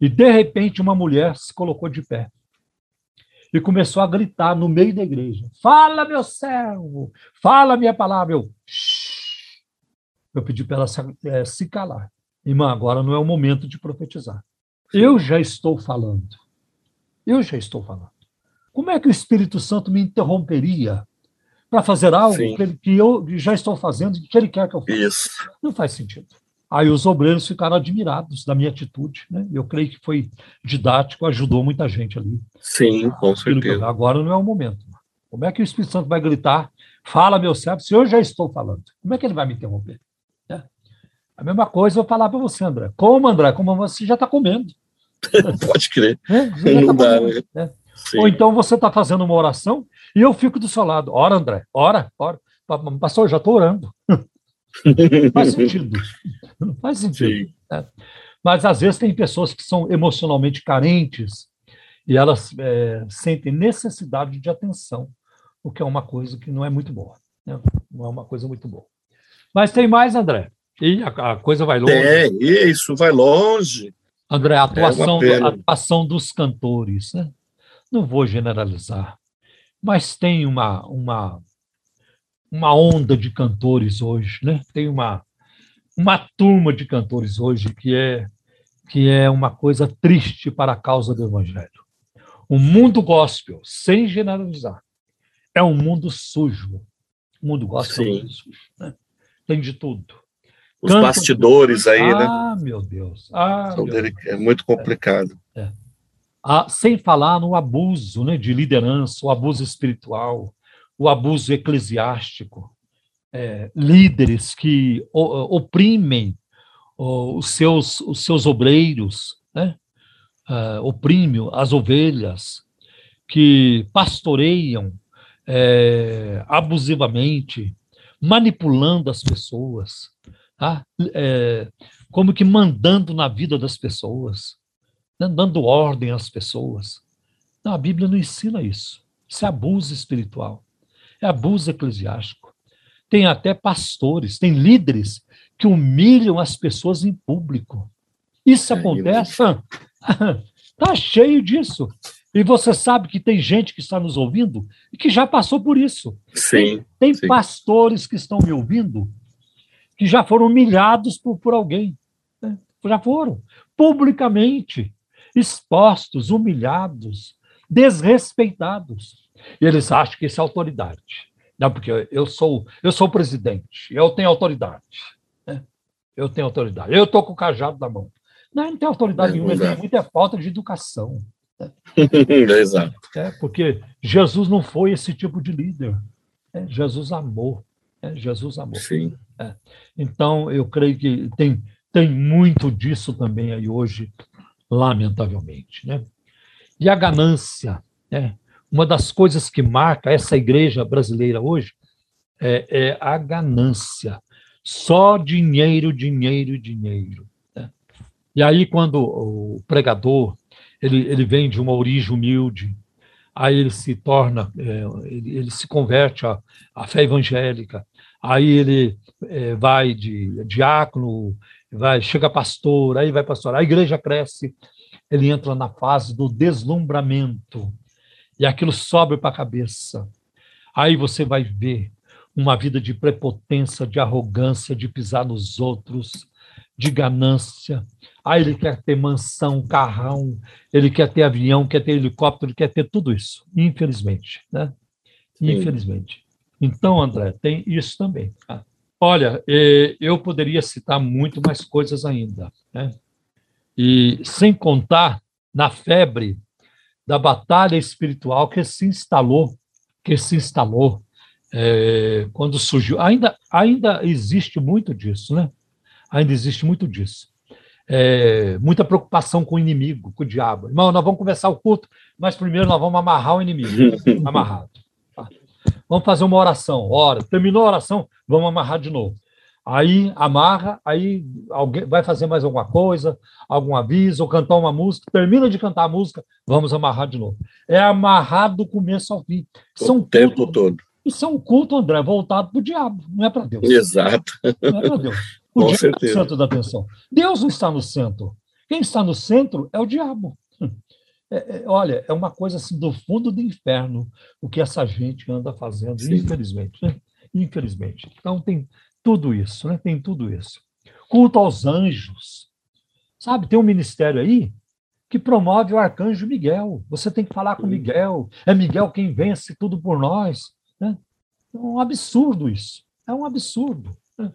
E, de repente, uma mulher se colocou de pé e começou a gritar no meio da igreja: Fala, meu servo! Fala, minha palavra! Eu, eu pedi para ela se, é, se calar. Irmã, agora não é o momento de profetizar. Eu já estou falando. Eu já estou falando. Como é que o Espírito Santo me interromperia para fazer algo que, que, eu já estou fazendo e que ele quer que eu faça. Isso. Não faz sentido. Aí os obreiros ficaram admirados da minha atitude, né? Eu creio que foi didático, ajudou muita gente ali. Sim, com certeza. Agora não é o momento. Como é que o Espírito Santo vai gritar, fala meu servo, se eu já estou falando? Como é que ele vai me interromper? É. A mesma coisa eu vou falar para você, André. Como, André? Como você já está comendo. <laughs> Pode crer. É, não tá dá, comendo, né? É. Ou então você está fazendo uma oração e eu fico do seu lado. Ora, André, ora, ora. Pastor, já estou orando. <laughs> Faz sentido. Não faz sentido. Né? Mas às vezes tem pessoas que são emocionalmente carentes e elas é, sentem necessidade de atenção, o que é uma coisa que não é muito boa. Né? Não é uma coisa muito boa. Mas tem mais, André. E a, a coisa vai longe. É, isso, vai longe. André, a atuação, é a atuação dos cantores, né? Não vou generalizar, mas tem uma, uma, uma onda de cantores hoje, né? Tem uma, uma turma de cantores hoje que é que é uma coisa triste para a causa do Evangelho. O mundo gospel, sem generalizar, é um mundo sujo. O mundo gospel Sim. é um mundo sujo. Né? Tem de tudo. Os Canto bastidores aí, ah, né? Ah, meu Deus. Ah, meu Deus. É muito complicado. É. É. Ah, sem falar no abuso né, de liderança, o abuso espiritual, o abuso eclesiástico. É, líderes que oprimem os seus, os seus obreiros, né? uh, oprimem as ovelhas, que pastoreiam é, abusivamente, manipulando as pessoas, tá? É, como que mandando na vida das pessoas, né? dando ordem às pessoas. Não, a Bíblia não ensina isso. Isso é abuso espiritual, é abuso eclesiástico. Tem até pastores, tem líderes que humilham as pessoas em público. Isso é acontece? Está <laughs> cheio disso. E você sabe que tem gente que está nos ouvindo e que já passou por isso. Sim. Tem, tem sim. pastores que estão me ouvindo que já foram humilhados por, por alguém. Né? Já foram. Publicamente. Expostos, humilhados, desrespeitados. E eles acham que isso é autoridade. Não, porque eu sou, eu sou presidente, eu tenho autoridade eu tenho autoridade. Eu estou com o cajado na mão. Não, não tem autoridade é, nenhuma, tem muita falta de educação. Né? <laughs> Exato. É, porque Jesus não foi esse tipo de líder. É, Jesus amou. É, Jesus amou. Sim. É. Então, eu creio que tem, tem muito disso também aí hoje, lamentavelmente. Né? E a ganância, né? Uma das coisas que marca essa igreja brasileira hoje é, é a ganância. Só dinheiro, dinheiro, dinheiro. Né? E aí, quando o pregador ele, ele vem de uma origem humilde, aí ele se torna, é, ele, ele, se converte à, à, fé evangélica, aí ele é, vai de diácono, vai, chega pastor, aí vai pastor, a igreja cresce, ele entra na fase do deslumbramento, e aquilo sobe para a cabeça. Aí você vai ver uma vida de prepotência, de arrogância, de pisar nos outros, de ganância. Ah, ele quer ter mansão, carrão, ele quer ter avião, quer ter helicóptero, ele quer ter tudo isso, infelizmente, né? Infelizmente. Então, André, tem isso também. Tá? Olha, eh, eu poderia citar muito mais coisas ainda, né? E sem contar na febre da batalha espiritual que se instalou, que se instalou é, quando surgiu. Ainda, ainda existe muito disso, né? Ainda existe muito disso. É, muita preocupação com o inimigo, com o diabo. Irmão, nós vamos começar o culto, mas primeiro nós vamos amarrar o inimigo. <laughs> Amarrado. Tá? Vamos fazer uma oração. Ora, terminou a oração, vamos amarrar de novo. Aí amarra, aí alguém vai fazer mais alguma coisa, algum aviso, ou cantar uma música, termina de cantar a música, vamos amarrar de novo. É amarrado do começo ao fim. São o tempo todo. Isso é um culto, André, voltado para o diabo, não é para Deus. Exato. Não é para Deus. <laughs> O Com diabo certeza. é o centro da atenção. Deus não está no centro. Quem está no centro é o diabo. É, é, olha, é uma coisa assim do fundo do inferno o que essa gente anda fazendo, Sim. infelizmente. Né? Infelizmente. Então tem tudo isso, né? Tem tudo isso. Culto aos anjos. Sabe, tem um ministério aí que promove o arcanjo Miguel. Você tem que falar com Miguel. É Miguel quem vence tudo por nós. Né? É um absurdo isso. É um absurdo. Né?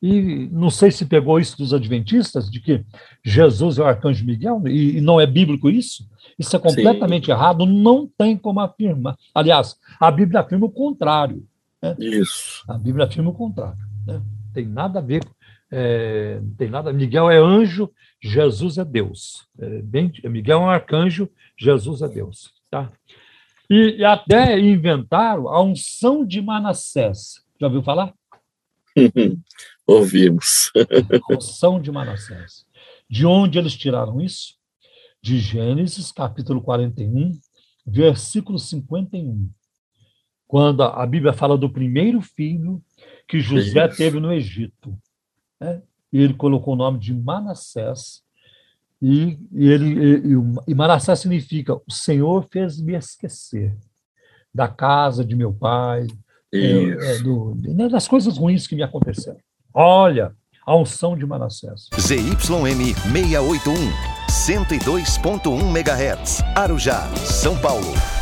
E não sei se pegou isso dos adventistas, de que Jesus é o arcanjo Miguel, e, não é bíblico isso. Isso é completamente Sim. errado, não tem como afirmar. Aliás, a Bíblia afirma o contrário. Né? Isso. A Bíblia afirma o contrário. Né? Tem nada a ver. É, tem nada. Miguel é anjo, Jesus é Deus. É, bem, Miguel é um arcanjo, Jesus é Deus. Tá? E, e até inventaram a unção de Manassés. Já ouviu falar? <laughs> Ouvimos. a unção de Manassés. De onde eles tiraram isso? De Gênesis, capítulo 41, versículo 51. Quando a Bíblia fala do primeiro filho que José isso. teve no Egito. Né? Ele colocou o nome de Manassés, e, e ele e, e Manassés significa o Senhor fez me esquecer da casa de meu pai, é, é, do, né, das coisas ruins que me aconteceram. Olha, a unção de Manassés. ZYM 681, 102.1 MHz, Arujá, São Paulo.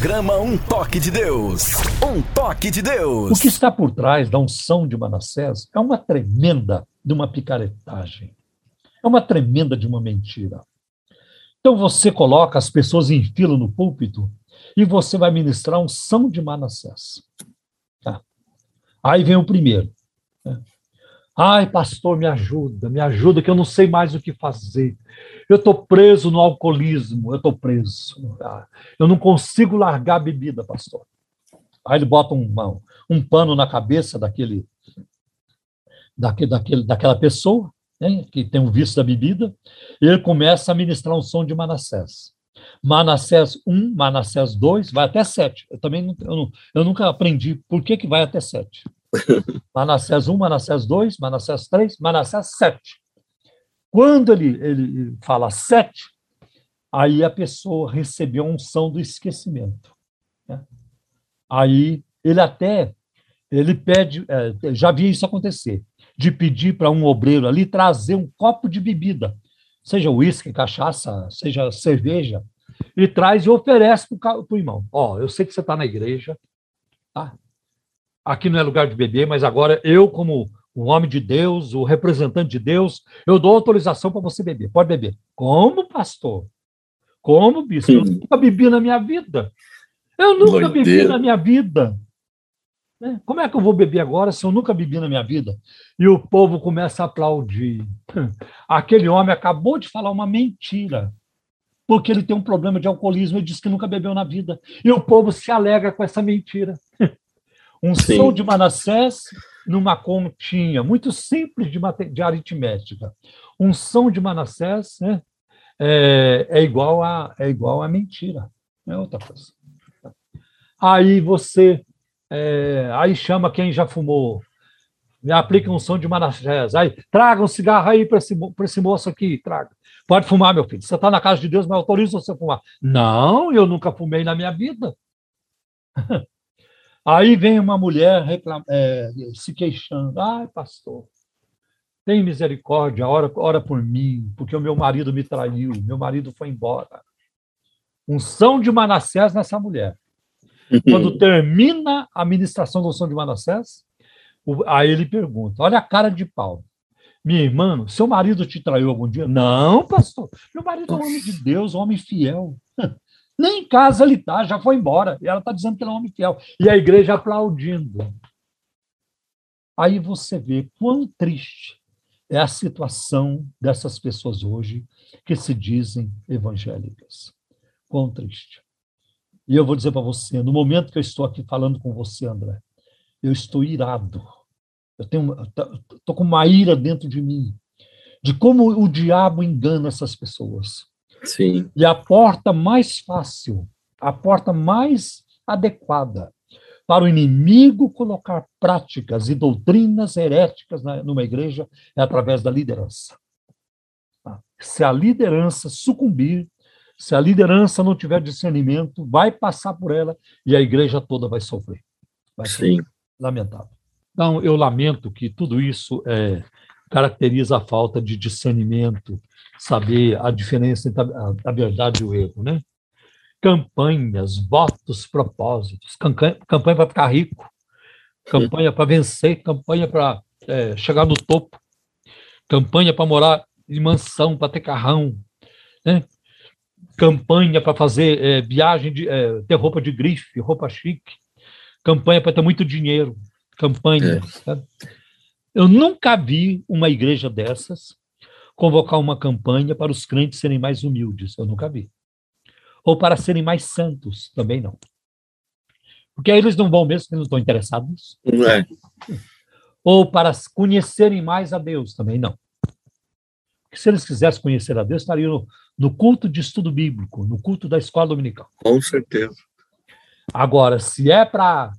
Programa Um Toque de Deus. Um Toque de Deus. O que está por trás da unção de Manassés é uma tremenda de uma picaretagem. É uma tremenda de uma mentira. Então você coloca as pessoas em fila no púlpito e você vai ministrar unção de Manassés. Tá. Aí vem o primeiro. Né? Ai, pastor, me ajuda, me ajuda, que eu não sei mais o que fazer. Eu estou preso no alcoolismo, eu estou preso. Eu não consigo largar a bebida, pastor. Aí ele bota um, um pano na cabeça daquele, daquele, daquele daquela pessoa, que tem um vício da bebida, e ele começa a ministrar um som de Manassés. Manassés 1, Manassés 2, vai até 7. Eu também eu, eu nunca aprendi por que, que vai até 7. <laughs> Manassés 1, Manassés 2, Manassés 3, Manassés 7. Quando ele, ele fala 7, aí a pessoa recebeu a unção do esquecimento. Né? Aí ele até ele pede, é, já vi isso acontecer, de pedir para um obreiro ali trazer um copo de bebida, seja uísque, cachaça, seja cerveja, e traz e oferece para o irmão. Ó, oh, eu sei que você está na igreja, tá? Aqui não é lugar de beber, mas agora eu, como o homem de Deus, o representante de Deus, eu dou autorização para você beber. Pode beber. Como, pastor? Como, bispo? Eu nunca bebi na minha vida. Eu nunca Doideira. bebi na minha vida. Né? Como é que eu vou beber agora se eu nunca bebi na minha vida? E o povo começa a aplaudir. <laughs> Aquele homem acabou de falar uma mentira, porque ele tem um problema de alcoolismo e diz que nunca bebeu na vida. E o povo se alegra com essa mentira. <laughs> Um Sim. som de Manassés numa continha muito simples de, de aritmética. Um som de Manassés né, é, é, igual a, é igual a mentira, é outra coisa. Aí você é, aí chama quem já fumou, me aplica um som de Manassés, aí traga um cigarro aí para esse, esse moço aqui, traga. Pode fumar, meu filho. Você está na casa de Deus, mas autoriza você a fumar. Não, eu nunca fumei na minha vida. <laughs> Aí vem uma mulher reclam... É, se queixando. Ai, pastor, tem misericórdia, ora, ora por mim, porque o meu marido me traiu, meu marido foi embora. Unção de Manassés nessa mulher. Quando termina a ministração do unção de Manassés, aí ele pergunta: olha a cara de Paulo. Minha irmã, seu marido te traiu algum dia? Não, pastor. Meu marido é um homem de Deus, um homem fiel. Nem em casa ele está, já foi embora. E ela está dizendo que ele é um homem fiel. E a igreja aplaudindo. Aí você vê quão triste é a situação dessas pessoas hoje que se dizem evangélicas. Quão triste. E eu vou dizer para você, no momento que eu estou aqui falando com você, André, eu estou irado. Eu tenho, estou com uma ira dentro de mim de como o diabo engana essas pessoas. Sim. E a porta mais fácil, a porta mais adequada para o inimigo colocar práticas e doutrinas heréticas na, numa igreja é através da liderança. Tá? Se a liderança sucumbir, se a liderança não tiver discernimento, vai passar por ela e a igreja toda vai sofrer. Vai Sim. Lamentável. Então, eu lamento que tudo isso é, caracteriza a falta de discernimento, saber a diferença entre a, verdade e o erro, né? Campanhas, votos, propósitos, campanha para ficar rico, campanha para vencer, campanha para é, chegar no topo, campanha para morar em mansão, para ter carrão, né? campanha para fazer é, viagem, de, é, ter roupa de grife, roupa chique, campanha para ter muito dinheiro, campanha. É. Eu nunca vi uma igreja dessas convocar uma campanha para os crentes serem mais humildes. Eu nunca vi. Ou para serem mais santos, também não. Porque aí eles não vão mesmo, eles não estão interessados. Não é. Ou para conhecerem mais a Deus, também não. Porque se eles quisessem conhecer a Deus, estariam no, no culto de estudo bíblico, no culto da escola dominical. Com certeza. Agora, se é para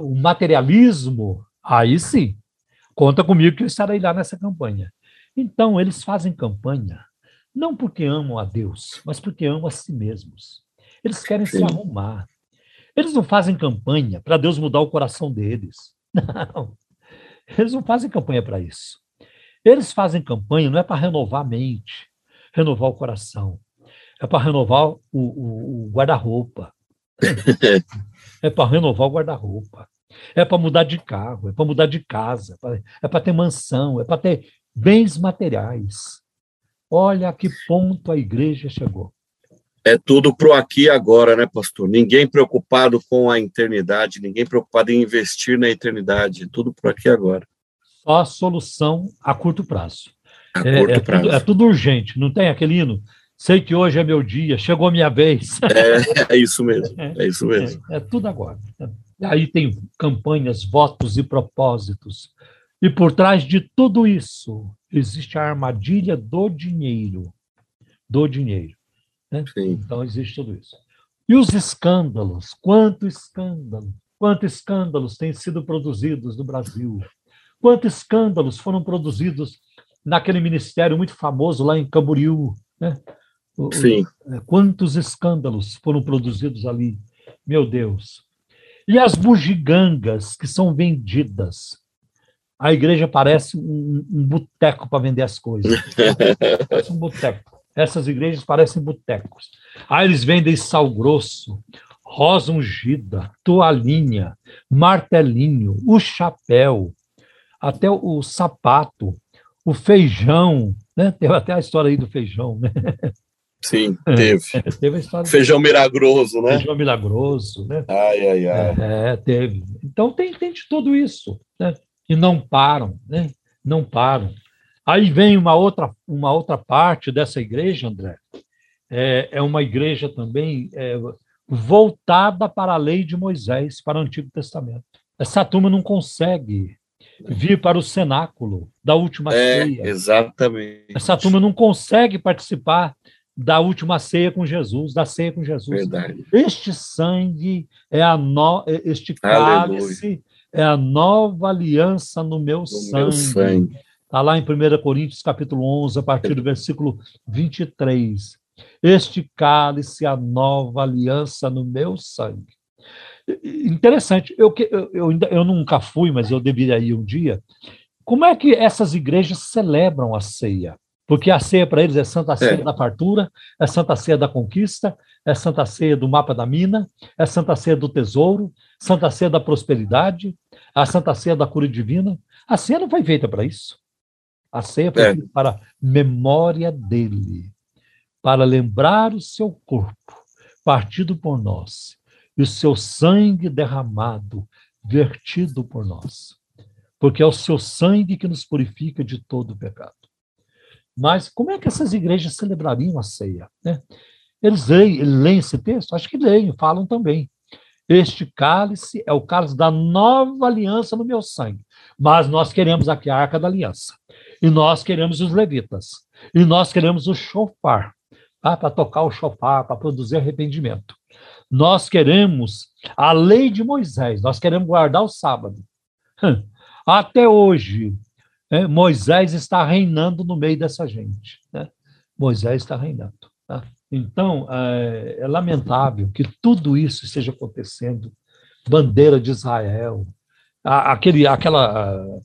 o materialismo, aí sim. Conta comigo que eu estarei lá nessa campanha. Então, eles fazem campanha não porque amam a Deus, mas porque amam a si mesmos. Eles querem Sim. se arrumar. Eles não fazem campanha para Deus mudar o coração deles. <laughs> Não. Eles não fazem campanha para isso. Eles fazem campanha não é para renovar a mente, renovar o coração. É para renovar o, o, o guarda-roupa. <laughs> é para renovar o guarda-roupa. É para mudar de carro, é para mudar de casa, é para ter mansão, é para ter bens materiais. Olha a que ponto a igreja chegou. É tudo pro aqui e agora, né, pastor? Ninguém preocupado com a eternidade, ninguém preocupado em investir na eternidade, tudo pro aqui e agora. Só a solução a curto prazo. A é, curto é prazo. Tudo, é tudo urgente, não tem aquele hino? Sei que hoje é meu dia, chegou a minha vez. É, é isso mesmo, <laughs> é isso mesmo. É, é tudo agora. Aí tem campanhas, votos e propósitos. E por trás de tudo isso existe a armadilha do dinheiro. Do dinheiro. Né? Então existe tudo isso. E os escândalos? Quanto escândalo? Quantos escândalos têm sido produzidos no Brasil? Quantos escândalos foram produzidos naquele ministério muito famoso lá em Camboriú? Né? Sim. É, quantos escândalos foram produzidos ali? Meu Deus. E as bugigangas que são vendidas. A igreja parece um, um boteco para vender as coisas. <laughs> parece um boteco. Essas igrejas parecem botecos. Aí eles vendem sal grosso, rosa ungida, toalhinha, martelinho, o chapéu, até o, sapato, o feijão, né? Teve até a história aí do feijão, né? <laughs> Sim, teve. É, teve a história feijão milagroso, né? Feijão milagroso, né? Ai, ai, ai. É, teve. Então tem, tem de tudo isso, né? E não param, né? Não param. Aí vem uma outra, uma outra parte dessa igreja, André. É, é uma igreja também é, voltada para a lei de Moisés, para o Antigo Testamento. Essa turma não consegue vir para o cenáculo da última é, ceia. Exatamente. Essa turma não consegue participar da última ceia com Jesus, da ceia com Jesus. Verdade. Este sangue é a no... este cálice Aleluia. é a nova aliança no meu, no sangue. Está lá em 1 Coríntios, capítulo 11, a partir do versículo 23. Este cálice é a nova aliança no meu sangue. Interessante, eu, eu, eu, eu nunca fui, mas eu deveria ir um dia. Como é que essas igrejas celebram a ceia? Porque a ceia para eles é Santa Ceia é. da Fartura, é Santa Ceia da Conquista, é Santa Ceia do Mapa da Mina, é Santa Ceia do Tesouro, Santa Ceia da Prosperidade, a Santa Ceia da Cura Divina. A ceia não foi feita para isso. A ceia foi é. para memória dele, para lembrar o seu corpo partido por nós e o seu sangue derramado, vertido por nós. Porque é o seu sangue que nos purifica de todo o pecado. Mas como é que essas igrejas celebrariam a ceia? Né? Eles leem, leem esse texto? Acho que leem, falam também. Este cálice é o cálice da nova aliança no meu sangue. Mas nós queremos aqui a arca da aliança. E nós queremos os levitas. E nós queremos o chofar, tá? para tocar o chofar, para produzir arrependimento. Nós queremos a lei de Moisés, nós queremos guardar o sábado. Até hoje, né, Moisés está reinando no meio dessa gente. Né? Moisés está reinando. Tá? Então, é, é lamentável que tudo isso esteja acontecendo. Bandeira de Israel, aquele, aquela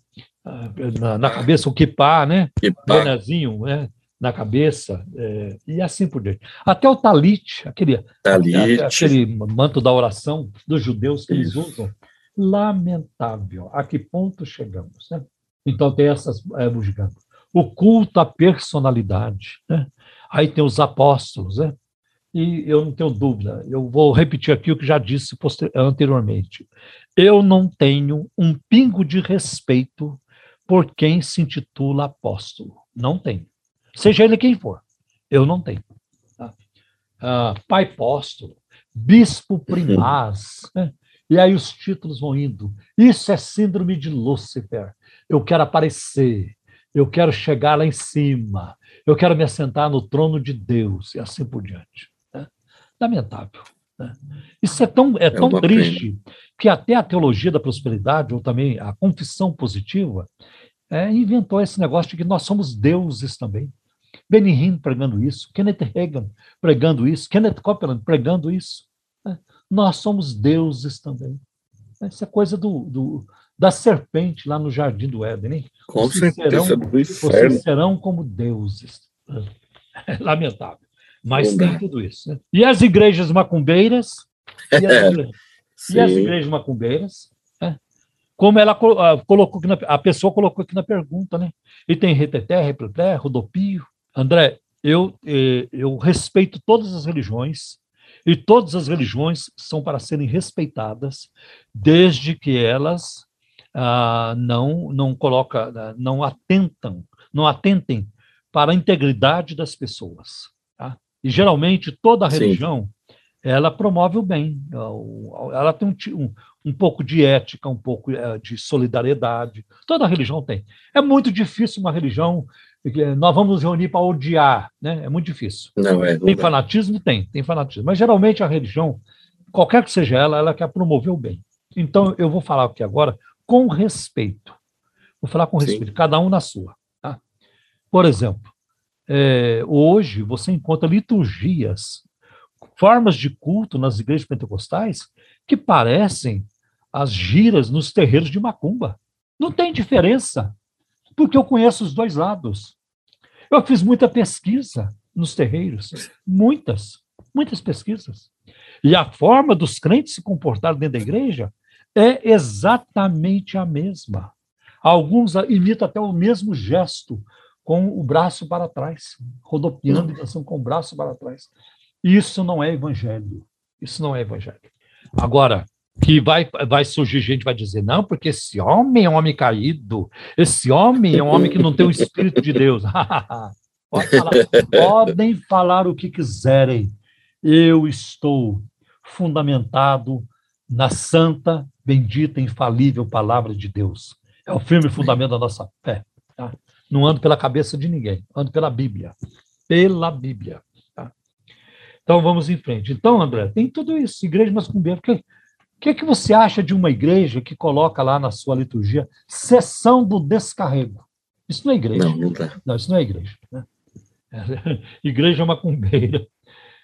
na, na cabeça, o kipá, né? Bonezinho, né? Na cabeça, é, e assim por diante. Até o talit, aquele, talit. aquele manto da oração dos judeus que Isso. eles usam. Lamentável. A que ponto chegamos, né? Então tem essas é, O culto à personalidade, né? Aí tem os apóstolos, né? E eu não tenho dúvida, eu vou repetir aqui o que já disse anteriormente. Eu não tenho um pingo de respeito por quem se intitula apóstolo. Não tem. Seja ele quem for. Eu não tenho. Tá? Ah, pai apóstolo, bispo primaz, né? e aí os títulos vão indo. Isso é síndrome de Lúcifer. Eu quero aparecer, eu quero chegar lá em cima, eu quero me assentar no trono de Deus, e assim por diante. Né? Lamentável. Né? Isso é tão, é, é tão triste pena. que até a teologia da prosperidade, ou também a confissão positiva, é, inventou esse negócio de que nós somos deuses também. Benny pregando isso, Kenneth Reagan pregando isso, Kenneth Copeland pregando isso. Né? Nós somos deuses também. Essa é coisa do, do, da serpente lá no jardim do Éden. Hein? Com vocês certeza, serão, inferno. Vocês serão como deuses. É lamentável. Mas tem tudo isso. Né? E as igrejas macumbeiras? E as, <laughs> igrejas, e as igrejas macumbeiras? Né? Como ela ah, colocou aqui na, a pessoa colocou aqui na pergunta, né? E tem reteté, repleté, rodopio. André, eu, eh, eu respeito todas as religiões, e todas as religiões são para serem respeitadas, desde que elas ah, não não coloca, não atentam, não atentem para a integridade das pessoas. Tá? E geralmente toda religião Sim. ela promove o bem, ela tem um, um, um pouco de ética, um pouco eh, de solidariedade. Toda religião tem. É muito difícil uma religião nós vamos nos reunir para odiar, né? É muito difícil. Não é. Não tem fanatismo? Tem, tem fanatismo. Mas geralmente a religião, qualquer que seja ela, ela quer promover o bem. Então eu vou falar aqui agora com respeito. Vou falar com respeito, Sim. cada um na sua. Tá? Por exemplo, é, hoje você encontra liturgias, formas de culto nas igrejas pentecostais que parecem as giras nos terreiros de Macumba. Não tem diferença porque eu conheço os dois lados. Eu fiz muita pesquisa nos terreiros, muitas, muitas pesquisas. E a forma dos crentes se comportarem dentro da igreja é exatamente a mesma. Alguns imitam até o mesmo gesto, com o braço para trás, rodopiando e dançando com o braço para trás. Isso não é evangelho. Isso não é evangelho. Agora, que vai, vai surgir gente vai dizer, não, porque esse homem é um homem caído, esse homem é um homem que não tem o Espírito de Deus. <laughs> Pode falar, podem falar o que quiserem. Eu estou fundamentado na santa, bendita, infalível palavra de Deus. É o firme fundamento da nossa fé. Tá? Não ando pela cabeça de ninguém, ando pela Bíblia. Pela Bíblia. Tá? Então vamos em frente. Então, André, tem tudo isso. Igreja masculina, porque que, que você acha de uma igreja que coloca lá na sua liturgia sessão do descarrego? Isso não é igreja. Não, não, tá. não isso não é igreja. Né? É, <laughs> igreja macumbeira.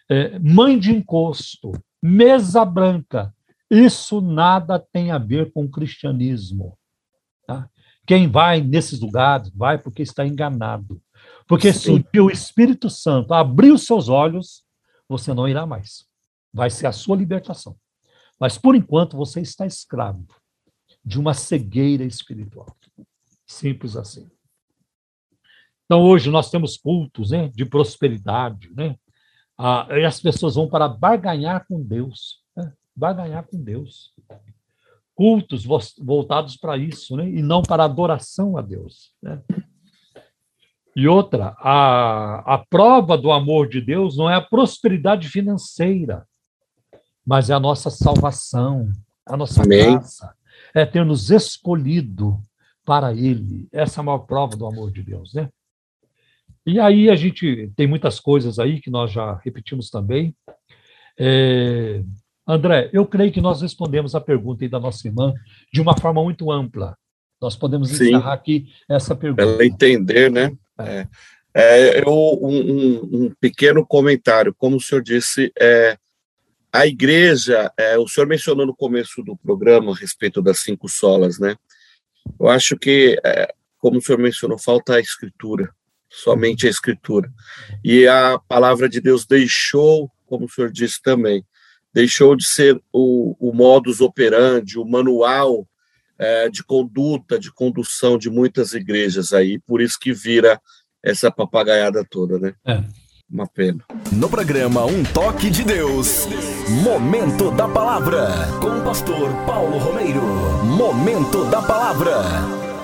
É, mãe de encosto, mesa branca. Isso nada tem a ver com o cristianismo. Tá? Quem vai nesses lugares vai porque está enganado. Porque Sim. se o Espírito Santo abrir os seus olhos, você não irá mais. Vai ser a sua libertação. Mas, por enquanto, você está escravo de uma cegueira espiritual. Simples assim. Então, hoje nós temos cultos né, de prosperidade, né? Ah, e as pessoas vão para barganhar com Deus. Né? Barganhar com Deus. Cultos voltados para isso, né? e não para adoração a Deus. Né? E outra, a, a prova do amor de Deus não é a prosperidade financeira, mas é a nossa salvação, a nossa Amém. graça, é ter nos escolhido para Ele. Essa é a maior prova do amor de Deus, né? E aí a gente tem muitas coisas aí que nós já repetimos também. É... André, eu creio que nós respondemos a pergunta da nossa irmã de uma forma muito ampla. Nós podemos Sim. encerrar aqui essa pergunta. Ela entender, né? É. É, eu, um, um, pequeno comentário. Como o senhor disse, é, a igreja, é, o senhor mencionou no começo do programa a respeito das cinco solas, né? Eu acho que, é, como o senhor mencionou, falta a escritura, somente a escritura. E a palavra de Deus deixou, como o senhor disse também, deixou de ser o, o modus operandi, o manual é, de conduta, de condução de muitas igrejas aí, por isso que vira essa papagaiada toda, né? É. Uma pena. No programa Um Toque de Deus, Momento da Palavra, com o pastor Paulo Romeiro. Momento da Palavra.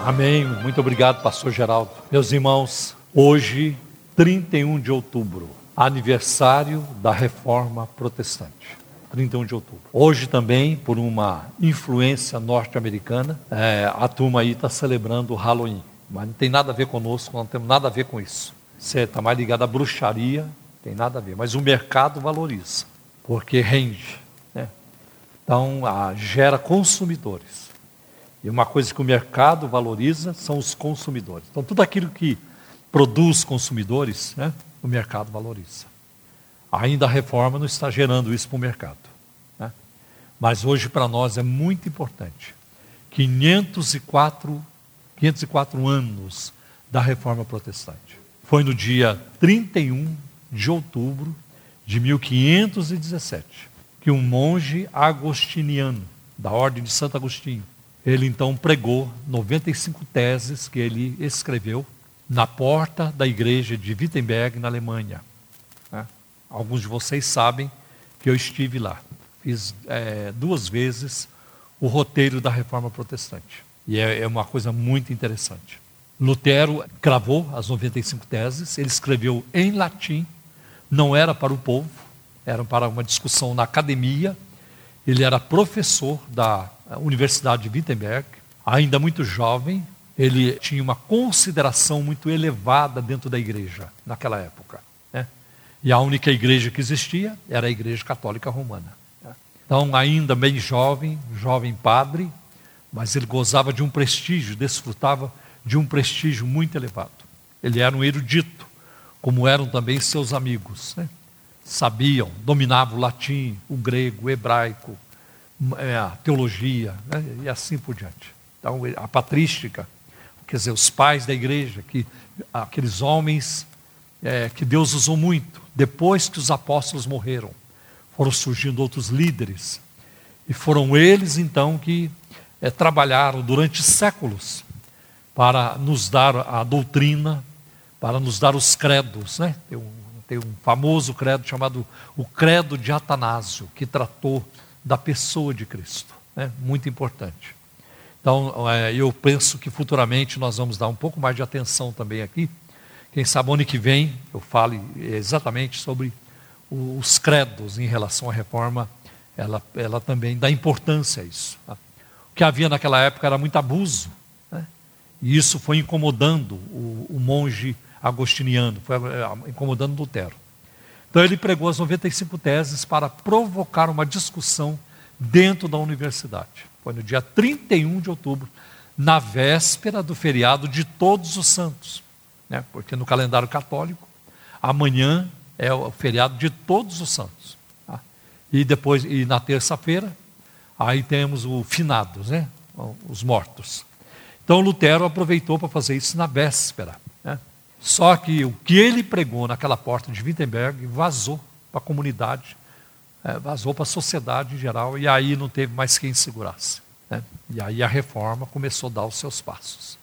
Amém. Muito obrigado, pastor Geraldo. Meus irmãos, hoje, 31 de outubro, aniversário da Reforma Protestante. 31 de outubro. Hoje também, por uma influência norte-americana, é, a turma aí está celebrando o Halloween. Mas não tem nada a ver conosco, não temos nada a ver com isso. Você está mais ligado à bruxaria, tem nada a ver. Mas o mercado valoriza, porque rende. Né? Então, a, gera consumidores. E uma coisa que o mercado valoriza são os consumidores. Então, tudo aquilo que produz consumidores, né, o mercado valoriza. Ainda a reforma não está gerando isso para o mercado. Mas hoje para nós é muito importante. 504, 504 anos da Reforma Protestante. Foi no dia 31 de outubro de 1517 que um monge agostiniano da Ordem de Santo Agostinho, ele então pregou 95 teses que ele escreveu na porta da igreja de Wittenberg, na Alemanha. Né? Alguns de vocês sabem que eu estive lá. Fiz é, duas vezes o roteiro da reforma protestante. E é, é uma coisa muito interessante. Lutero gravou as 95 teses, ele escreveu em latim, não era para o povo, era para uma discussão na academia. Ele era professor da Universidade de Wittenberg, ainda muito jovem, ele tinha uma consideração muito elevada dentro da igreja naquela época. Né? E a única igreja que existia era a Igreja Católica Romana. Então, ainda bem jovem, jovem padre, mas ele gozava de um prestígio, desfrutava de um prestígio muito elevado. Ele era um erudito, como eram também seus amigos. Né? Sabiam, dominavam o latim, o grego, o hebraico, é, a teologia né? e assim por diante. Então, a patrística, quer dizer, os pais da igreja, que aqueles homens é, que Deus usou muito, depois que os apóstolos morreram, foram surgindo outros líderes, e foram eles então que é, trabalharam durante séculos para nos dar a doutrina, para nos dar os credos. Né? Tem, um, tem um famoso credo chamado o Credo de Atanásio, que tratou da pessoa de Cristo. Né? Muito importante. Então, é, eu penso que futuramente nós vamos dar um pouco mais de atenção também aqui. Quem sabe ano que vem eu fale exatamente sobre os credos em relação à reforma, ela, ela também dá importância a isso. Tá? O que havia naquela época era muito abuso e isso foi incomodando o, o monge agostiniano, foi eh, incomodando Lutero. Então ele pregou as 95 teses para provocar uma discussão dentro da universidade. Foi no dia 31 de outubro, na véspera do feriado de Todos os Santos. Né? Porque no calendário católico, amanhã é o feriado de Todos os Santos. Tá? E depois, e na terça-feira, aí temos o finados, né? os mortos. Então Lutero aproveitou para fazer isso na véspera. Né? Só que o que ele pregou naquela porta de Wittenberg vazou para a comunidade, é, vazou para a sociedade em geral, e aí não teve mais quem segurasse. Né? E aí a reforma começou a dar os seus passos.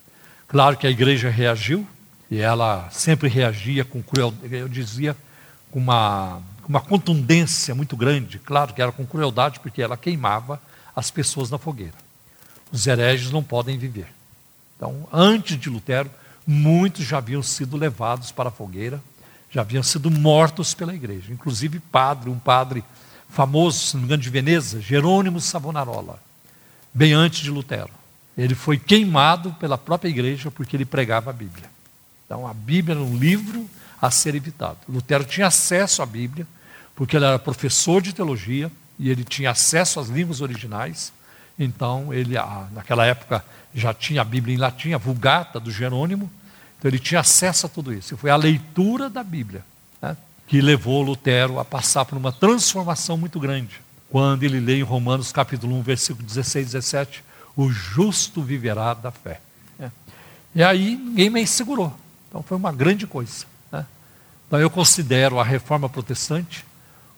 Claro que a igreja reagiu, e ela sempre reagia com crueldade, eu dizia, uma, uma contundência muito grande. Claro que era com crueldade, porque ela queimava as pessoas na fogueira. Os hereges não podem viver. Então, antes de Lutero, muitos já haviam sido levados para a fogueira, já haviam sido mortos pela igreja. Inclusive, padre, um padre famoso, se não me engano, de Veneza, Jerônimo Savonarola, bem antes de Lutero. Ele foi queimado pela própria igreja porque ele pregava a Bíblia. Então, a Bíblia era um livro a ser evitado. Lutero tinha acesso à Bíblia, porque ele era professor de teologia e ele tinha acesso às línguas originais. Então, ele, naquela época, já tinha a Bíblia em latim, a Vulgata do Jerônimo, então ele tinha acesso a tudo isso. E foi a leitura da Bíblia né, que levou Lutero a passar por uma transformação muito grande. Quando ele lê em Romanos capítulo 1, versículo 16 e 17, o justo viverá da fé. Né. E aí ninguém me segurou. Então foi uma grande coisa. Então eu considero a reforma protestante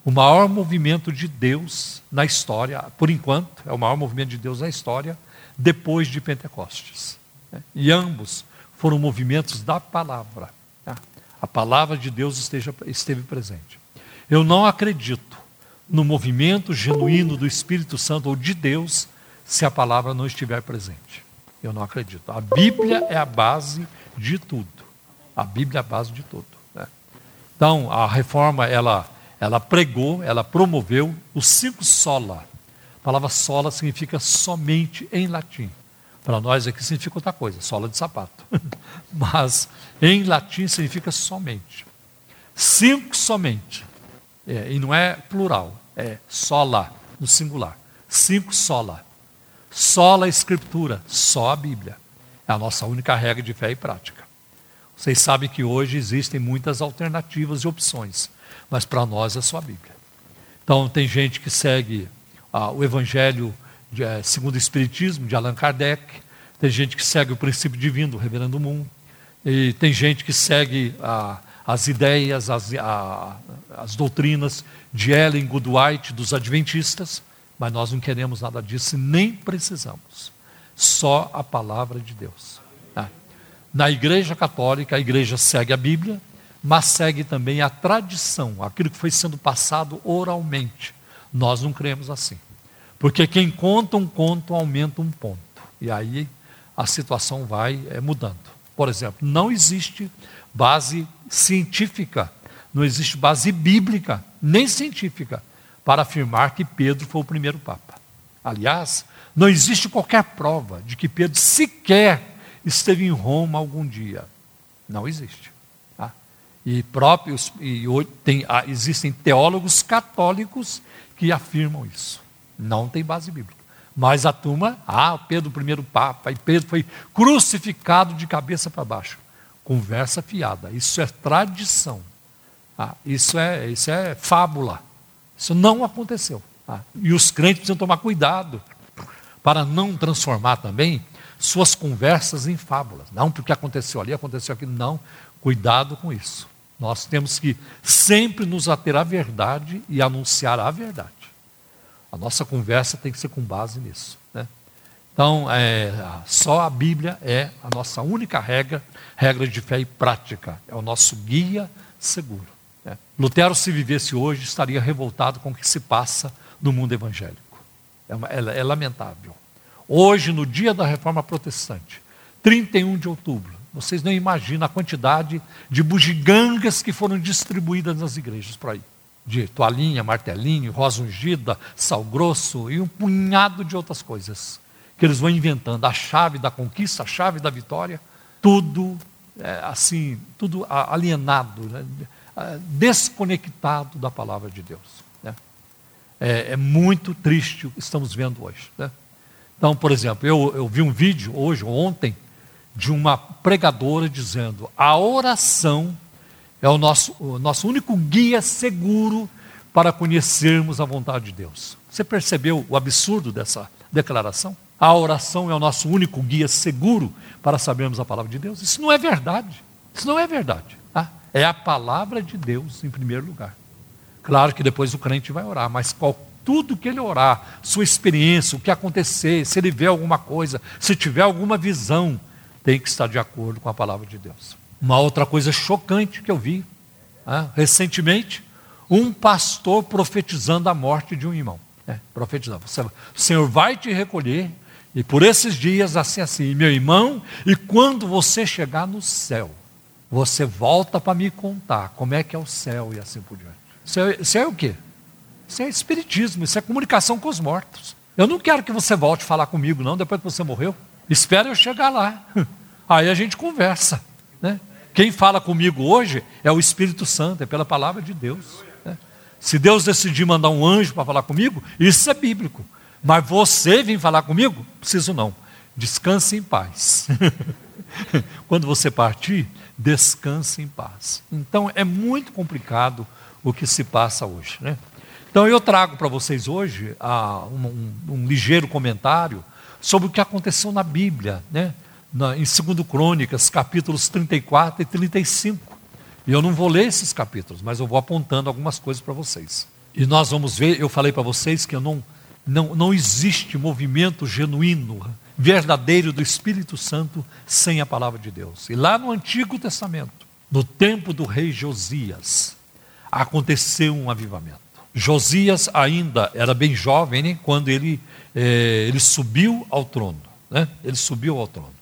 o maior movimento de Deus na história, por enquanto, é o maior movimento de Deus na história, depois de Pentecostes. Né? E ambos foram movimentos da palavra. Tá? A palavra de Deus esteja, esteve presente. Eu não acredito no movimento genuíno do Espírito Santo ou de Deus se a palavra não estiver presente. Eu não acredito. A Bíblia é a base de tudo. A Bíblia é a base de tudo. Então, a reforma, ela, ela pregou, ela promoveu os cinco sola, a palavra sola significa somente em latim. Para nós aqui significa outra coisa, sola de sapato. <laughs> Mas em latim significa somente. Cinco somente. É, e não é plural, é sola, no singular. Cinco sola. Sola a escritura, só a Bíblia. É a nossa única regra de fé e prática. Vocês sabem que hoje existem muitas alternativas e opções, mas para nós é só a Bíblia. Então tem gente que segue ah, o Evangelho de, é, segundo o Espiritismo, de Allan Kardec, tem gente que segue o princípio divino do Reverendo Moon, e tem gente que segue ah, as ideias, as, a, as doutrinas de Ellen Goodwhite, dos Adventistas, mas nós não queremos nada disso, nem precisamos. Só a palavra de Deus. Na Igreja Católica, a igreja segue a Bíblia, mas segue também a tradição, aquilo que foi sendo passado oralmente. Nós não cremos assim. Porque quem conta um conto aumenta um ponto. E aí a situação vai é, mudando. Por exemplo, não existe base científica, não existe base bíblica, nem científica, para afirmar que Pedro foi o primeiro Papa. Aliás, não existe qualquer prova de que Pedro sequer esteve em Roma algum dia. Não existe. Tá? E próprios e tem, ah, existem teólogos católicos que afirmam isso. Não tem base bíblica. Mas a turma, ah, Pedro, o primeiro Papa, e Pedro foi crucificado de cabeça para baixo. Conversa fiada. Isso é tradição. Ah, isso, é, isso é fábula. Isso não aconteceu. Ah, e os crentes precisam tomar cuidado para não transformar também suas conversas em fábulas. Não porque aconteceu ali, aconteceu aqui. Não. Cuidado com isso. Nós temos que sempre nos ater à verdade e anunciar a verdade. A nossa conversa tem que ser com base nisso. Né? Então, é, só a Bíblia é a nossa única regra, regra de fé e prática. É o nosso guia seguro. Né? Lutero, se vivesse hoje, estaria revoltado com o que se passa no mundo evangélico. É, uma, é, é lamentável. Hoje, no dia da reforma protestante, 31 de outubro, vocês não imaginam a quantidade de bugigangas que foram distribuídas nas igrejas por aí de toalhinha, martelinho, rosa ungida, sal grosso e um punhado de outras coisas que eles vão inventando. A chave da conquista, a chave da vitória, tudo é, assim, tudo alienado, né? desconectado da palavra de Deus. Né? É, é, muito triste o que estamos vendo hoje. Né? Então, por exemplo, eu, eu vi um vídeo hoje, ontem, de uma pregadora dizendo: a oração é o nosso, o nosso único guia seguro para conhecermos a vontade de Deus. Você percebeu o absurdo dessa declaração? A oração é o nosso único guia seguro para sabermos a palavra de Deus? Isso não é verdade. Isso não é verdade. Tá? É a palavra de Deus em primeiro lugar. Claro que depois o crente vai orar, mas qual, tudo que ele orar, sua experiência, o que acontecer, se ele vê alguma coisa, se tiver alguma visão, tem que estar de acordo com a palavra de Deus. Uma outra coisa chocante que eu vi ah, recentemente, um pastor profetizando a morte de um irmão. É, profetizando. O Senhor vai te recolher, e por esses dias, assim, assim, meu irmão, e quando você chegar no céu, você volta para me contar como é que é o céu e assim por diante. É, isso é o quê? Isso é espiritismo, isso é comunicação com os mortos. Eu não quero que você volte a falar comigo, não, depois que você morreu. Espera eu chegar lá. <laughs> Aí a gente conversa. Né? Quem fala comigo hoje é o Espírito Santo, é pela palavra de Deus. Né? Se Deus decidir mandar um anjo para falar comigo, isso é bíblico. Mas você vir falar comigo? Preciso não. Descanse em paz. <laughs> Quando você partir, descanse em paz. Então é muito complicado o que se passa hoje. Né? Então eu trago para vocês hoje ah, um, um, um, ligeiro comentário sobre o que aconteceu na Bíblia, né? na, em 2 Crônicas, capítulos 34 e 35. E eu não vou ler esses capítulos, mas eu vou apontando algumas coisas para vocês. E nós vamos ver, eu falei para vocês que eu não, não, não existe movimento genuíno, verdadeiro do Espírito Santo sem a palavra de Deus. E lá no Antigo Testamento, no tempo do rei Josias, aconteceu um avivamento. Josias ainda era bem jovem né, quando ele, eh, ele subiu ao trono. Né? Ele subiu ao trono.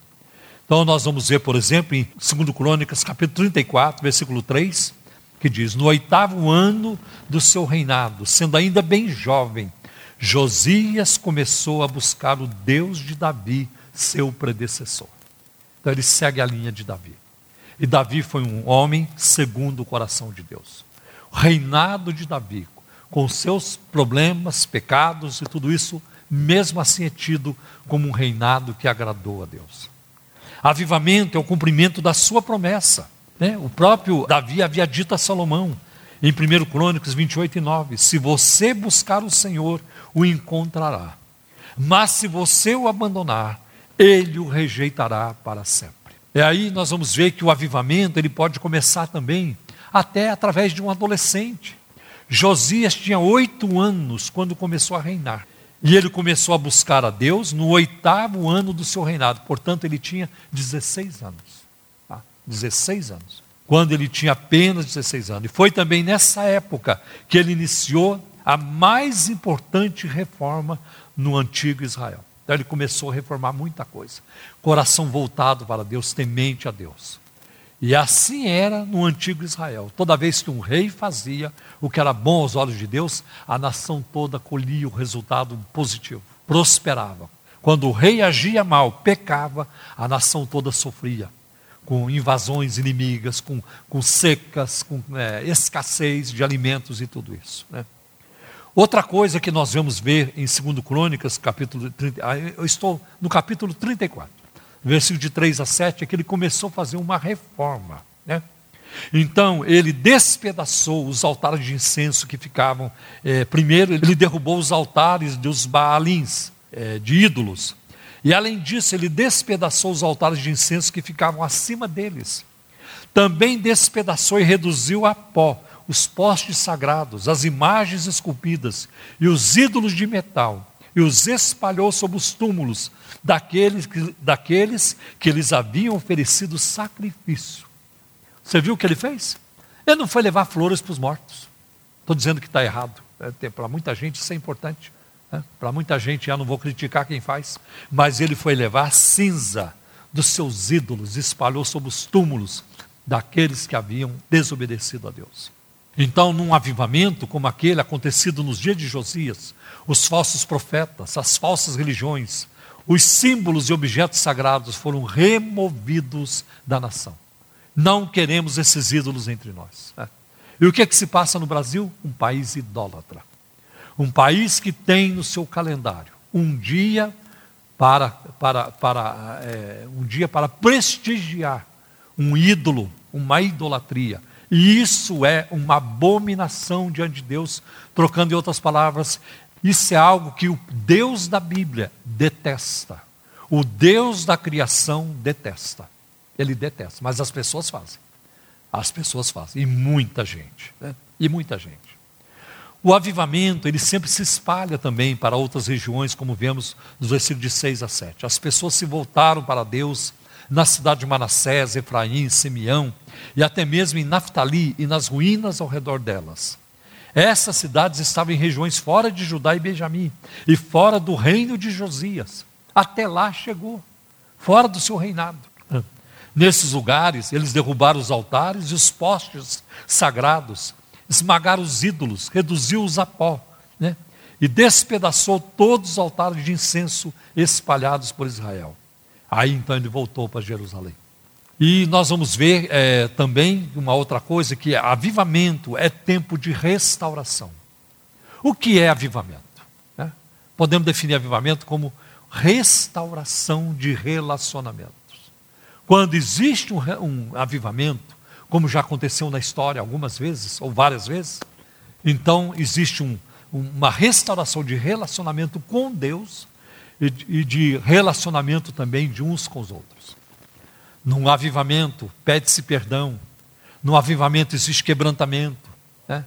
Então nós vamos ver, por exemplo, em 2 Crônicas, capítulo 34, versículo 3, que diz: No oitavo ano do seu reinado, sendo ainda bem jovem, Josias começou a buscar o Deus de Davi, seu predecessor. Então ele segue a linha de Davi. E Davi foi um homem segundo o coração de Deus. O reinado de Davi, com seus problemas, pecados e tudo isso, mesmo assim é tido como um reinado que agradou a Deus. Avivamento é o cumprimento da sua promessa. Né? O próprio Davi havia dito a Salomão, em 1 Crônicas 28 e 9: Se você buscar o Senhor, o encontrará. Mas se você o abandonar, ele o rejeitará para sempre. E aí nós vamos ver que o avivamento ele pode começar também até através de um adolescente. Josias tinha oito anos quando começou a reinar. E ele começou a buscar a Deus no oitavo ano do seu reinado. Portanto, ele tinha 16 anos. Tá? 16 anos. Quando ele tinha apenas 16 anos. E foi também nessa época que ele iniciou a mais importante reforma no antigo Israel. Então ele começou a reformar muita coisa. Coração voltado para Deus, temente a Deus. E assim era no antigo Israel. Toda vez que um rei fazia o que era bom aos olhos de Deus, a nação toda colhia o resultado positivo, prosperava. Quando o rei agia mal, pecava, a nação toda sofria com invasões inimigas, com, com secas, com é, escassez de alimentos e tudo isso. Né? Outra coisa que nós vamos ver em 2 Crônicas, capítulo 30, ah, eu estou no capítulo 34, versículo de 3 a 7, é que ele começou a fazer uma reforma. Né? Então, ele despedaçou os altares de incenso que ficavam. É, primeiro, ele derrubou os altares dos Baalins, é, de ídolos. E, além disso, ele despedaçou os altares de incenso que ficavam acima deles. Também despedaçou e reduziu a pó os postes sagrados, as imagens esculpidas e os ídolos de metal, e os espalhou sobre os túmulos daqueles que, daqueles que lhes haviam oferecido sacrifício. Você viu o que ele fez? Ele não foi levar flores para os mortos. Estou dizendo que está errado. É, para muita gente isso é importante. Né? Para muita gente, já não vou criticar quem faz, mas ele foi levar cinza dos seus ídolos, espalhou sobre os túmulos daqueles que haviam desobedecido a Deus. Então, num avivamento como aquele acontecido nos dias de Josias, os falsos profetas, as falsas religiões, os símbolos e objetos sagrados foram removidos da nação. Não queremos esses ídolos entre nós. Né? E o que é que se passa no Brasil? Um país idólatra. Um país que tem no seu calendário um dia para, para, para é, um dia para prestigiar um ídolo, uma idolatria e isso é uma abominação diante de Deus. Trocando em outras palavras, isso é algo que o Deus da Bíblia detesta. O Deus da criação detesta. Ele detesta, mas as pessoas fazem. As pessoas fazem, e muita gente, né? e muita gente. O avivamento, ele sempre se espalha também para outras regiões, como vemos nos versículos de 6 a 7. As pessoas se voltaram para Deus na cidade de Manassés, Efraim, Simeão, e até mesmo em Naftali e nas ruínas ao redor delas. Essas cidades estavam em regiões fora de Judá e Benjamim, e fora do reino de Josias. Até lá chegou, fora do seu reinado. Nesses lugares, eles derrubaram os altares e os postes sagrados, esmagaram os ídolos, reduziu-os a pó, né? e despedaçou todos os altares de incenso espalhados por Israel. Aí então ele voltou para Jerusalém. E nós vamos ver é, também uma outra coisa, que é avivamento é tempo de restauração. O que é avivamento? Né? Podemos definir avivamento como restauração de relacionamentos. Quando existe um, um avivamento, como já aconteceu na história algumas vezes, ou várias vezes, então existe um, uma restauração de relacionamento com Deus e de relacionamento também de uns com os outros. Num avivamento, pede-se perdão. No avivamento existe quebrantamento. Né?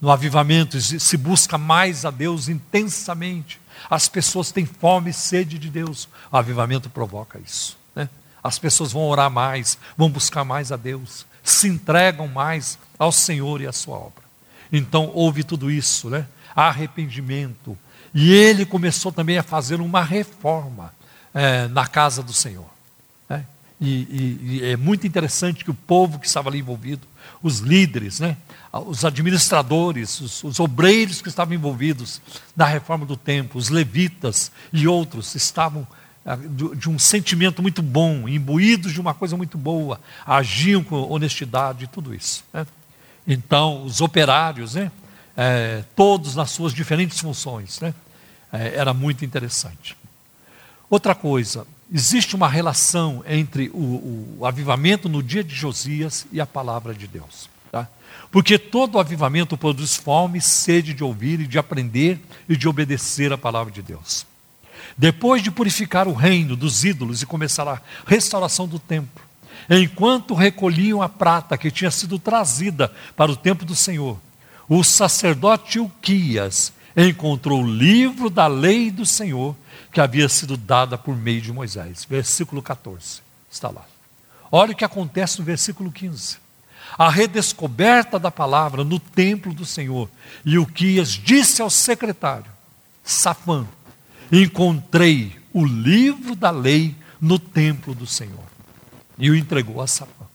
No avivamento se busca mais a Deus intensamente. As pessoas têm fome e sede de Deus. O avivamento provoca isso. Né? As pessoas vão orar mais, vão buscar mais a Deus, se entregam mais ao Senhor e à sua obra. Então houve tudo isso, né? Arrependimento, e ele começou também a fazer uma reforma é, na casa do Senhor. E, e, e, é muito interessante que o povo que estava ali envolvido, os líderes, né? os administradores, os, os obreiros que estavam envolvidos na reforma do templo, os levitas e outros estavam de, de um sentimento muito bom, imbuídos de uma coisa muito boa, agiam com honestidade e tudo isso. Né? Então, os operários, né? é, todos nas suas diferentes funções. Né? É, era muito interessante. Outra coisa, existe uma relação entre o, o, avivamento no dia de Josias e a palavra de Deus. Tá? Porque todo avivamento produz fome sede de ouvir e de aprender e de obedecer a palavra de Deus. Depois de purificar o reino dos ídolos e começar a restauração do templo, enquanto recolhiam a prata que tinha sido trazida para o templo do Senhor, o sacerdote Uquias encontrou o livro da lei do Senhor que havia sido dada por meio de Moisés. Versículo 14. Está lá. Olha o que acontece no versículo 15. A redescoberta da palavra no templo do Senhor. E Uquias disse ao secretário, Safã, encontrei o livro da lei no templo do Senhor. E o entregou a Safã.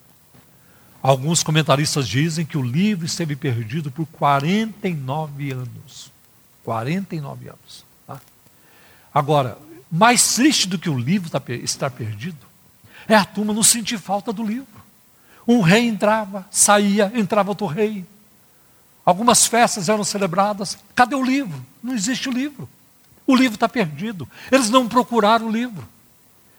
Alguns comentaristas dizem que o livro esteve perdido por 49 anos. 49 anos. Agora, mais triste do que o livro tá estar perdido é a turma não sentir falta do livro. Um rei entrava, saía, entrava outro rei. Algumas festas eram celebradas. Cadê o livro? Não existe o livro. O livro está perdido. Eles não procuraram o livro.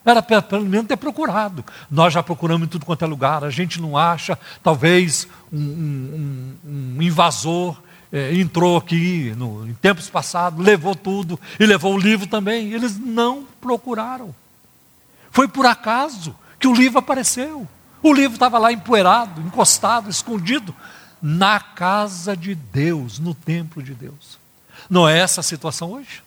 Era pelo menos ter procurado. Nós já procuramos em tudo quanto é lugar, a gente não acha, talvez um, um, um invasor é, entrou aqui no, em tempos passados, levou tudo e levou o livro também. Eles não procuraram. Foi por acaso que o livro apareceu. O livro estava lá empoeirado, encostado, escondido, na casa de Deus, no templo de Deus. Não é essa a situação hoje?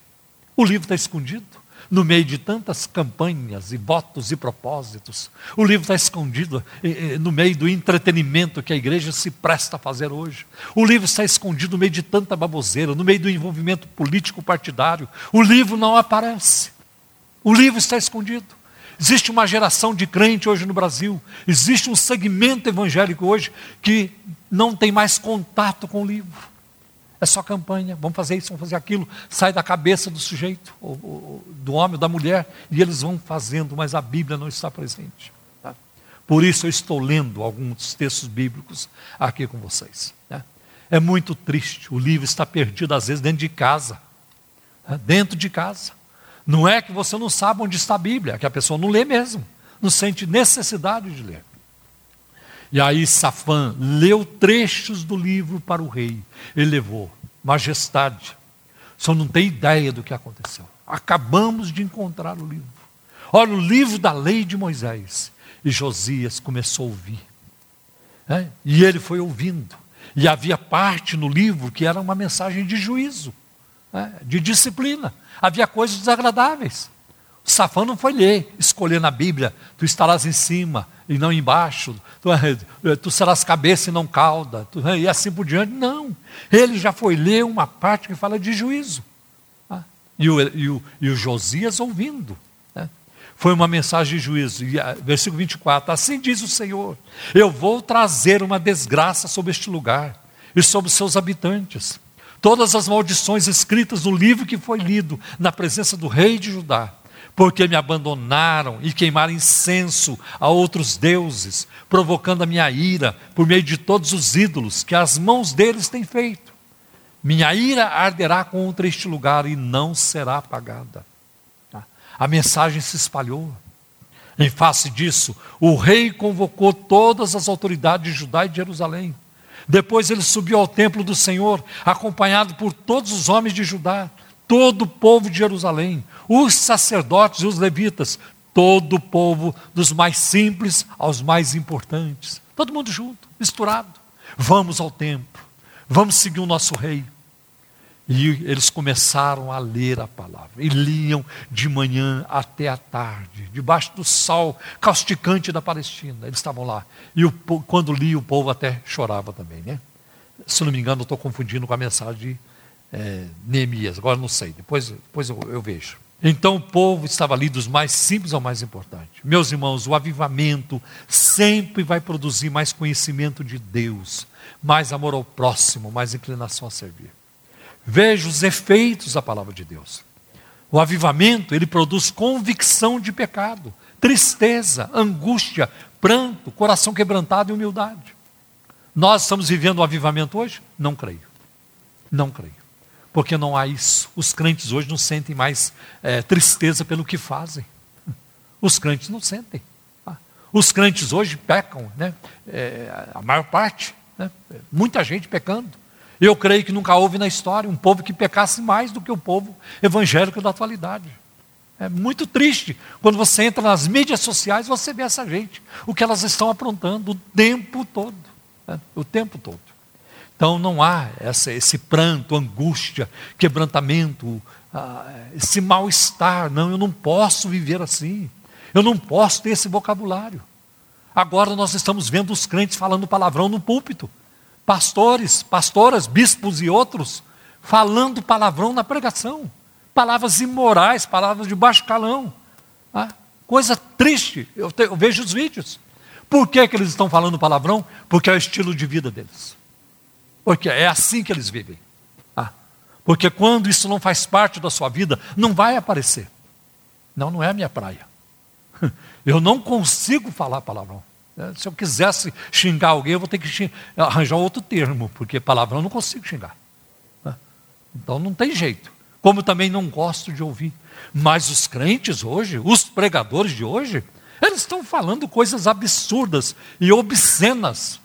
O livro está escondido no meio de tantas campanhas e votos e propósitos. O livro está escondido eh, eh, no meio do entretenimento que a igreja se presta a fazer hoje. O livro está escondido no meio de tanta baboseira, no meio do envolvimento político partidário. O livro não aparece. O livro está escondido. Existe uma geração de crente hoje no Brasil, existe um segmento evangélico hoje que não tem mais contato com o livro. É só campanha, vamos fazer isso, vamos fazer aquilo, sai da cabeça do sujeito, do homem, ou da mulher, e eles vão fazendo, mas a Bíblia não está presente. Tá? Por isso eu estou lendo alguns textos bíblicos aqui com vocês. Né? É muito triste, o livro está perdido às vezes dentro de casa. Né? Dentro de casa. Não é que você não sabe onde está a Bíblia, é que a pessoa não lê mesmo, não sente necessidade de ler. E aí Safã leu trechos do livro para o rei. Ele levou, majestade. Só não tem ideia do que aconteceu. Acabamos de encontrar o livro. Olha, o livro da lei de Moisés. E Josias começou a ouvir. É? E ele foi ouvindo. E havia parte no livro que era uma mensagem de juízo, é? de disciplina. Havia coisas desagradáveis. Safã não foi ler, escolher na Bíblia, tu estarás em cima e não embaixo, tu, eh, tu serás cabeça e não cauda, tu, e assim por diante. Não. Ele já foi ler uma parte que fala de juízo. Tá? E, o, e, o, e o Josias ouvindo. Né? Foi uma mensagem de juízo. E, versículo 24: Assim diz o Senhor: Eu vou trazer uma desgraça sobre este lugar e sobre seus habitantes. Todas as maldições escritas no livro que foi lido na presença do rei de Judá porque me abandonaram e queimaram incenso a outros deuses, provocando a minha ira por meio de todos os ídolos que as mãos deles têm feito. Minha ira arderá contra este lugar e não será apagada. Tá? A mensagem se espalhou. Em face disso, o rei convocou todas as autoridades de Judá e de Jerusalém. Depois ele subiu ao templo do Senhor, acompanhado por todos os homens de Judá, todo o povo de Jerusalém, os sacerdotes e os levitas, todo o povo, dos mais simples aos mais importantes, todo mundo junto, misturado. Vamos ao templo, vamos seguir o nosso rei. E eles começaram a ler a palavra, e liam de manhã até a tarde, debaixo do sol causticante da Palestina. Eles estavam lá. E o, quando lia, o povo até chorava também, né? Se não me engano, estou confundindo com a mensagem é, Neemias, agora não sei, depois, depois eu, eu vejo. Então o povo estava ali dos mais simples ao mais importante. Meus irmãos, o avivamento sempre vai produzir mais conhecimento de Deus, mais amor ao próximo, mais inclinação a servir. Veja os efeitos da palavra de Deus. O avivamento, ele produz convicção de pecado, tristeza, angústia, pranto, coração quebrantado e humildade. Nós estamos vivendo o avivamento hoje? Não creio. Não creio porque não há isso. Os crentes hoje não sentem mais é, tristeza pelo que fazem. Os crentes não sentem. Tá? Os crentes hoje pecam, né? É, a maior parte, Né? Muita gente pecando. Eu creio que nunca houve na história um povo que pecasse mais do que o povo evangélico da atualidade. É muito triste quando você entra nas mídias sociais você vê essa gente, o que elas estão aprontando o tempo todo. Né? O tempo todo. Então não há essa, esse pranto, angústia, quebrantamento, ah, esse mal-estar. Não, eu não posso viver assim. Eu não posso ter esse vocabulário. Agora nós estamos vendo os crentes falando palavrão no púlpito. Pastores, pastoras, bispos e outros falando palavrão na pregação. Palavras imorais, palavras de baixo calão. Ah, coisa triste. Eu, te, eu, vejo os vídeos. Por que, que eles estão falando palavrão? Porque é o estilo de vida deles. Porque é assim que eles vivem. Ah, porque quando isso não faz parte da sua vida, não vai aparecer. Não, não é a minha praia. <laughs> Eu não consigo falar palavrão. É, se eu quisesse xingar alguém, eu vou ter que arranjar outro termo, porque palavrão eu não consigo xingar. É. Então não tem jeito. Como também não gosto de ouvir. Mas os crentes hoje, os pregadores de hoje, eles estão falando coisas absurdas e obscenas,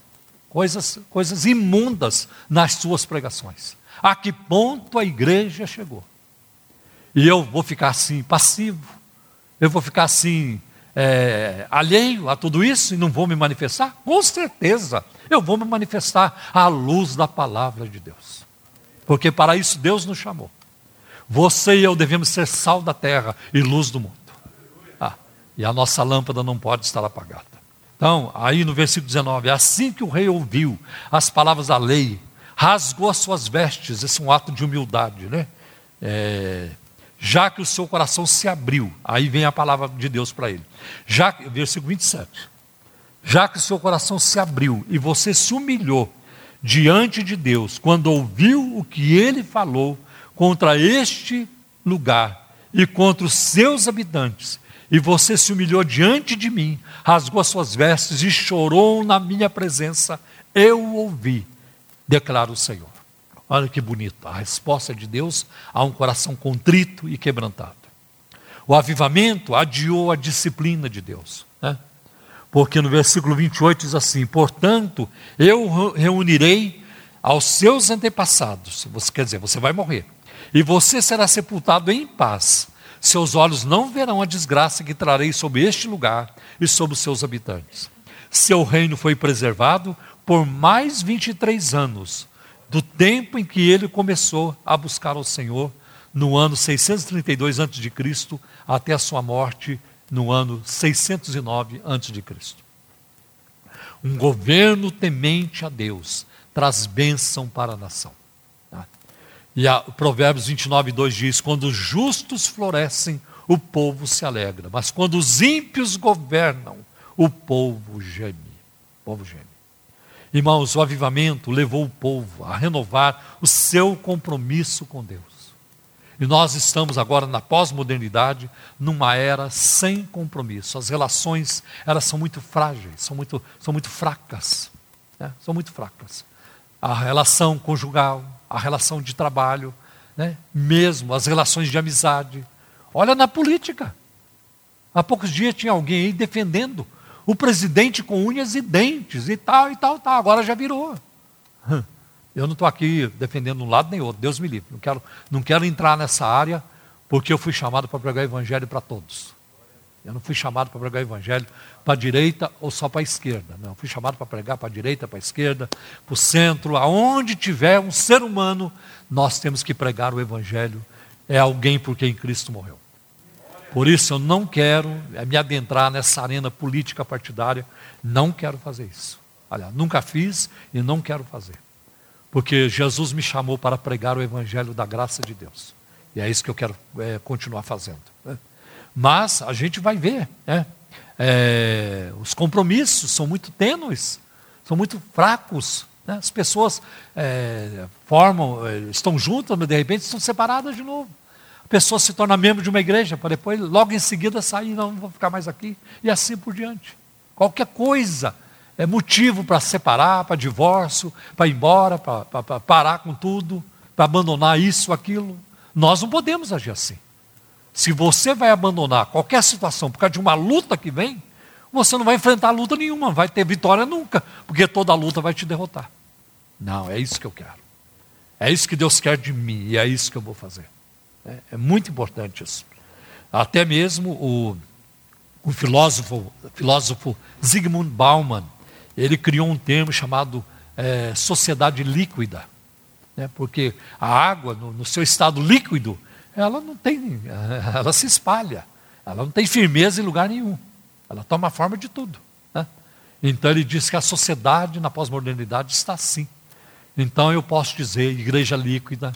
coisas, coisas imundas nas suas pregações. A que ponto a igreja chegou? E eu vou ficar assim, passivo, eu vou ficar assim, é, alheio a tudo isso e não vou me manifestar? Com certeza, eu vou me manifestar à luz da palavra de Deus. Porque para isso Deus nos chamou. Você e eu devemos ser sal da terra e luz do mundo. Ah, e a nossa lâmpada não pode estar apagada. Então, aí no versículo 19, assim que o rei ouviu as palavras da lei, rasgou as suas vestes, esse é um ato de humildade, né? É, já que o seu coração se abriu, aí vem a palavra de Deus para ele. Já, versículo 27. Já que o seu coração se abriu e você se humilhou diante de Deus, quando ouviu o que ele falou contra este lugar e contra os seus habitantes, e você se humilhou diante de mim, rasgou as suas vestes e chorou na minha presença, eu ouvi, declara o Senhor. Olha que bonito, a resposta de Deus a um coração contrito e quebrantado. O avivamento adiou a disciplina de Deus. Né? Porque no versículo 28 diz assim: Portanto, eu reunirei aos seus antepassados, você quer dizer, você vai morrer, e você será sepultado em paz. Seus olhos não verão a desgraça que trarei sobre este lugar e sobre os seus habitantes. Seu reino foi preservado por mais 23 anos do tempo em que ele começou a buscar ao Senhor, no ano 632 a.C., até a sua morte no ano 609 a.C. Um governo temente a Deus traz bênção para a nação. E a Provérbios 29, 2 diz: Quando os justos florescem, o povo se alegra, mas quando os ímpios governam, o povo geme. O povo geme. Irmãos, o avivamento levou o povo a renovar o seu compromisso com Deus. E nós estamos agora na pós-modernidade, numa era sem compromisso. As relações, elas são muito frágeis, são muito, são muito fracas. Né? São muito fracas. A relação conjugal, a relação de trabalho, né? mesmo as relações de amizade. Olha na política. Há poucos dias tinha alguém aí defendendo o presidente com unhas e dentes e tal e tal, tal. Agora já virou. Eu não estou aqui defendendo um lado nem outro, Deus me livre. Não quero, não quero entrar nessa área porque eu fui chamado para pregar o evangelho para todos. Eu não fui chamado para pregar o evangelho para a direita ou só para a esquerda. Não, eu fui chamado para pregar para a direita, para a esquerda, para o centro, aonde tiver um ser humano, nós temos que pregar o evangelho. É alguém por quem Cristo morreu. Por isso eu não quero me adentrar nessa arena política partidária, não quero fazer isso. Aliás, nunca fiz e não quero fazer. Porque Jesus me chamou para pregar o evangelho da graça de Deus. E é isso que eu quero é, continuar fazendo. Né? Mas a gente vai ver, né? É, os compromissos são muito tênues, são muito fracos. Né? As pessoas é, formam, é, estão juntas, mas de repente estão separadas de novo pessoa se torna membro de uma igreja, para depois, logo em seguida, sair, não, não vou ficar mais aqui, e assim por diante. Qualquer coisa é motivo para separar, para divórcio, para ir embora, para parar com tudo, para abandonar isso, aquilo. Nós não podemos agir assim. Se você vai abandonar qualquer situação por causa de uma luta que vem, você não vai enfrentar luta nenhuma, não vai ter vitória nunca, porque toda luta vai te derrotar. Não, é isso que eu quero. É isso que Deus quer de mim e é isso que eu vou fazer. É, é muito importante isso. Até mesmo o, o filósofo, filósofo Zygmunt Bauman, ele criou um termo chamado é, sociedade líquida. Né? Porque a água, no, no seu estado líquido, ela não tem, <laughs> ela se espalha, ela não tem firmeza em lugar nenhum, ela toma forma de tudo. Né? Então ele diz que a sociedade na pós-modernidade está assim. Então eu posso dizer igreja líquida,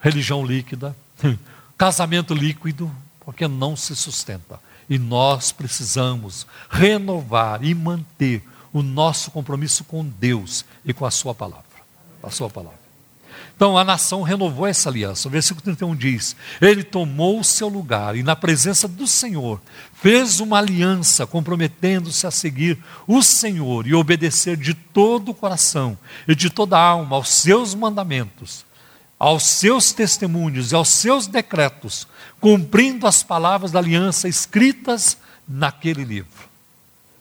religião líquida, <laughs> casamento líquido, porque não se sustenta. E nós precisamos renovar e manter o nosso compromisso com Deus e com a sua palavra. A sua palavra. Então a nação renovou essa aliança. O versículo 31 diz: Ele tomou o seu lugar e, na presença do Senhor, fez uma aliança, comprometendo-se a seguir o Senhor e obedecer de todo o coração e de toda a alma aos seus mandamentos, aos seus testemunhos e aos seus decretos, cumprindo as palavras da aliança escritas naquele livro.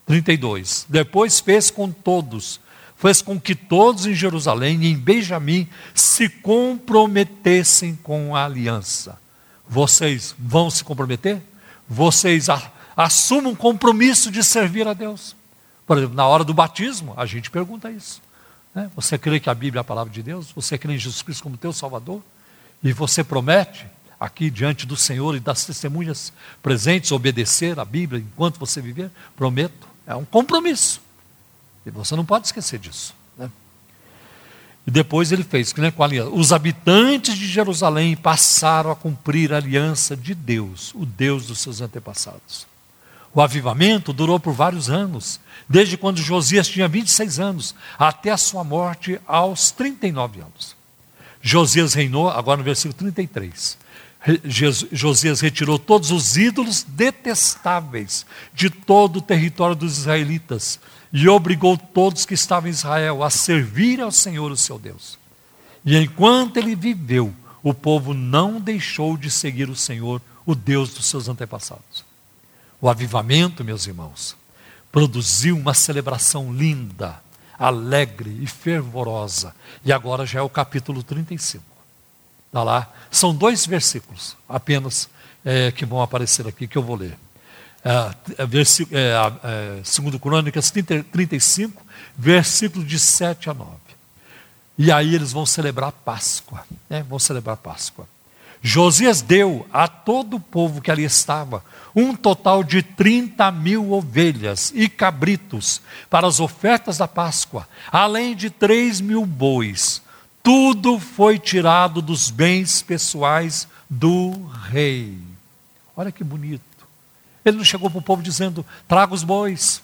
32. Depois fez com todos fez com que todos em Jerusalém e em Benjamim se comprometessem com a aliança. Vocês vão se comprometer? Vocês assumam um compromisso de servir a Deus? Por exemplo, na hora do batismo, a gente pergunta isso. Né? Você crê que a Bíblia é a palavra de Deus? Você crê em Jesus Cristo como teu Salvador? E você promete, aqui diante do Senhor e das testemunhas presentes, obedecer a Bíblia enquanto você viver? Prometo. É um compromisso. E você não pode esquecer disso. Né? E depois ele fez né, com a aliança. Os habitantes de Jerusalém passaram a cumprir a aliança de Deus, o Deus dos seus antepassados. O avivamento durou por vários anos, desde quando Josias tinha 26 anos, até a sua morte aos 39 anos. Josias reinou, agora no versículo 33. Josias retirou todos os ídolos detestáveis de todo o território dos israelitas e obrigou todos que estavam em Israel a servir ao Senhor, o seu Deus. E enquanto ele viveu, o povo não deixou de seguir o Senhor, o Deus dos seus antepassados. O avivamento, meus irmãos, produziu uma celebração linda, alegre e fervorosa. E agora já é o capítulo 35. Está lá. São dois versículos apenas é, que vão aparecer aqui, que eu vou ler segundo Crônicas 30, 35, versículos de 7 a 9. E aí eles vão celebrar Páscoa, né? vão celebrar Páscoa. Josias deu a todo o povo que ali estava um total de 30 mil ovelhas e cabritos para as ofertas da Páscoa, além de 3 mil bois. Tudo foi tirado dos bens pessoais do rei. Olha que bonito. Ele não chegou para o povo dizendo: traga os bois,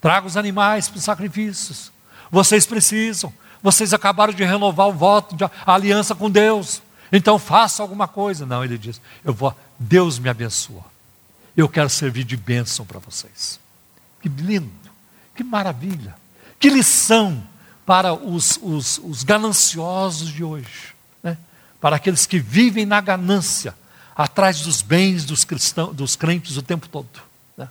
traga os animais para os sacrifícios. Vocês precisam, vocês acabaram de renovar o voto de aliança com Deus. Então faça alguma coisa. Não, ele diz: Eu vou, Deus me abençoa. Eu quero servir de bênção para vocês. Que lindo, que maravilha, que lição para os, os, os gananciosos de hoje, né? para aqueles que vivem na ganância atrás dos bens dos cristãos, dos crentes o tempo todo. Né?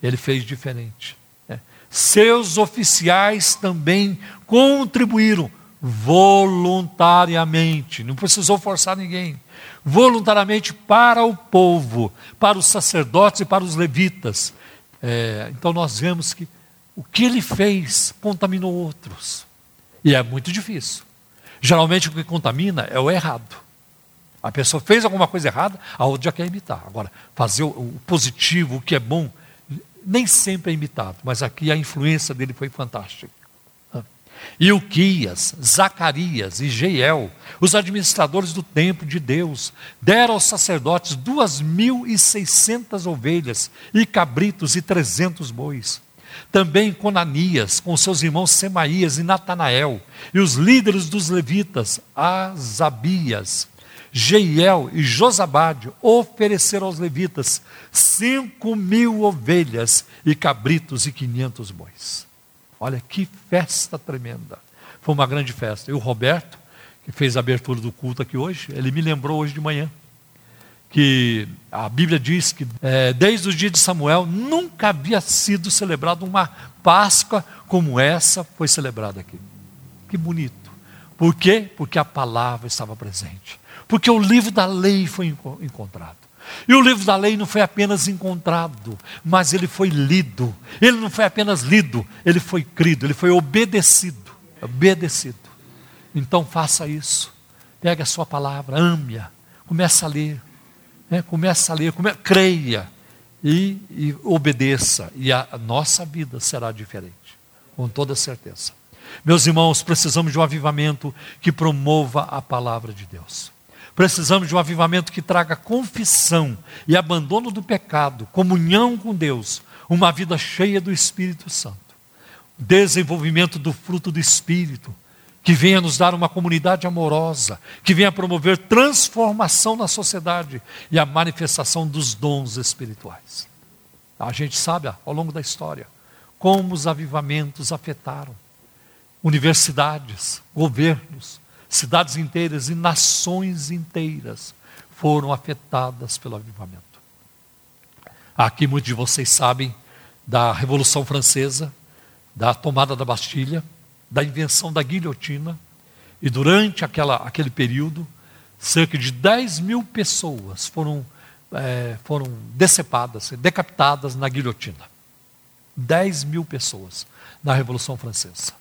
Ele fez diferente. Né? Seus oficiais também contribuíram voluntariamente, não precisou forçar ninguém, voluntariamente para o povo, para os sacerdotes e para os levitas. É, então nós vemos que o que ele fez contaminou outros. E é muito difícil. Geralmente o que contamina é o errado. A pessoa fez alguma coisa errada, a outra já quer imitar. Agora, fazer o, positivo, o que é bom, nem sempre é imitado, mas aqui a influência dele foi fantástica. Ilquias, Zacarias e Jeiel, os administradores do templo de Deus, deram aos sacerdotes duas mil e seiscentas ovelhas e cabritos e trezentos bois. Também Conanias, com seus irmãos Semaías e Natanael, e os líderes dos levitas, Azabias, Jeiel e Josabade ofereceram aos levitas cinco mil ovelhas e cabritos e quinhentos bois. Olha que festa tremenda. Foi uma grande festa. E o Roberto, que fez a abertura do culto aqui hoje, ele me lembrou hoje de manhã que a Bíblia diz que é, desde o dia de Samuel nunca havia sido celebrada uma Páscoa como essa foi celebrada aqui. Que bonito. Por quê? Porque a palavra estava presente. Porque o livro da lei foi encontrado. E o livro da lei não foi apenas encontrado, mas ele foi lido. Ele não foi apenas lido, ele foi crido, ele foi obedecido. Obedecido. Então faça isso. Pegue a sua palavra, ame-a, comece a ler. Né? Comece a ler, come, creia e, e obedeça. E a nossa vida será diferente, com toda certeza. Meus irmãos, precisamos de um avivamento que promova a palavra de Deus. Precisamos de um avivamento que traga confissão e abandono do pecado, comunhão com Deus, uma vida cheia do Espírito Santo. Desenvolvimento do fruto do Espírito, que venha nos dar uma comunidade amorosa, que venha promover transformação na sociedade e a manifestação dos dons espirituais. A gente sabe ao longo da história como os avivamentos afetaram universidades, governos, cidades inteiras e nações inteiras foram afetadas pelo avivamento. Aqui muitos de vocês sabem da Revolução Francesa, da tomada da Bastilha, da invenção da guilhotina, e durante aquela, aquele período, cerca de 10 mil pessoas foram, é, foram decepadas, decapitadas na guilhotina. 10 mil pessoas na Revolução Francesa.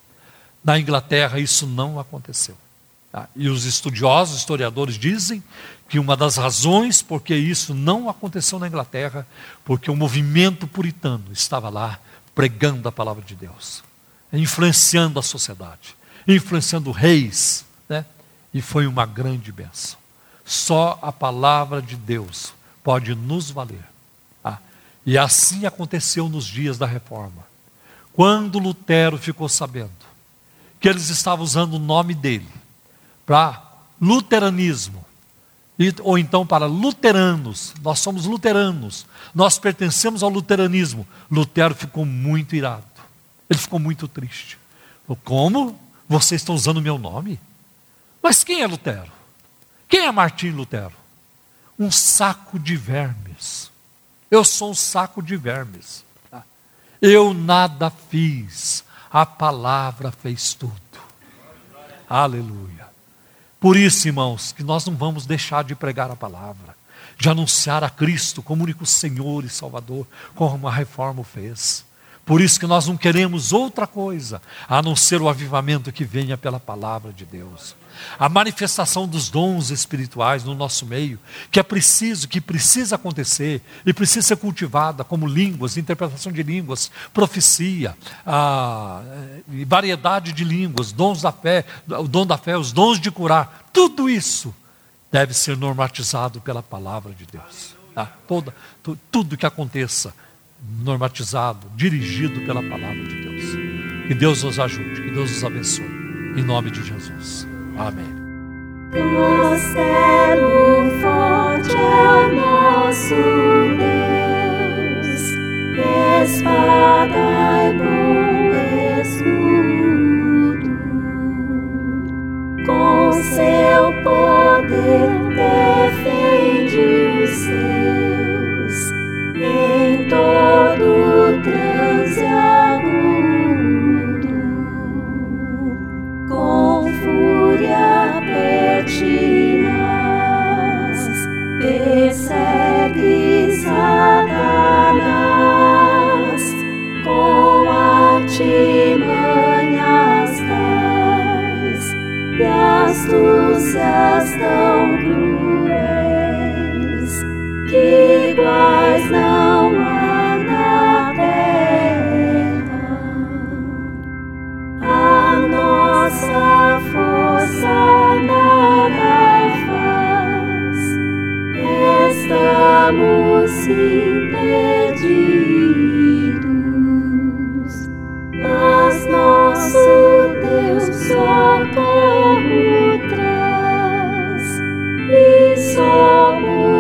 Na Inglaterra, isso não aconteceu. Tá? E os estudiosos, historiadores dizem que uma das razões por que isso não aconteceu na Inglaterra, porque o movimento puritano estava lá pregando a palavra de Deus, influenciando a sociedade, influenciando reis, né? e foi uma grande benção. Só a palavra de Deus pode nos valer. Tá? E assim aconteceu nos dias da reforma. Quando Lutero ficou sabendo que eles estavam usando o nome dele para luteranismo, ou então para luteranos, nós somos luteranos, nós pertencemos ao luteranismo. Lutero ficou muito irado, ele ficou muito triste. Como vocês estão usando o meu nome? Mas quem é Lutero? Quem é Martim Lutero? Um saco de vermes. Eu sou um saco de vermes. Eu nada fiz, a palavra fez tudo. Aleluia. Por isso, irmãos, que nós não vamos deixar de pregar a palavra, de anunciar a Cristo como único Senhor e Salvador, como a reforma fez. Por isso que nós não queremos outra coisa a não ser o avivamento que venha pela palavra de Deus. A manifestação dos dons espirituais no nosso meio, que é preciso, que precisa acontecer e precisa ser cultivada, como línguas, interpretação de línguas, profecia, a, variedade de línguas, dons da fé, o dom da fé, os dons de curar, tudo isso deve ser normatizado pela palavra de Deus. Tá? Toda, tudo que aconteça normatizado, dirigido pela palavra de Deus. Que Deus nos ajude, que Deus nos abençoe. Em nome de Jesus. Amém. Castelo forte é o nosso Deus, espada e bom escudo, com seu poder defende os seus em todo transe agudo, com fúria pertinaz, persegue Satanás com artimanhas tais e astúcias tão cruéis socorro traz e somos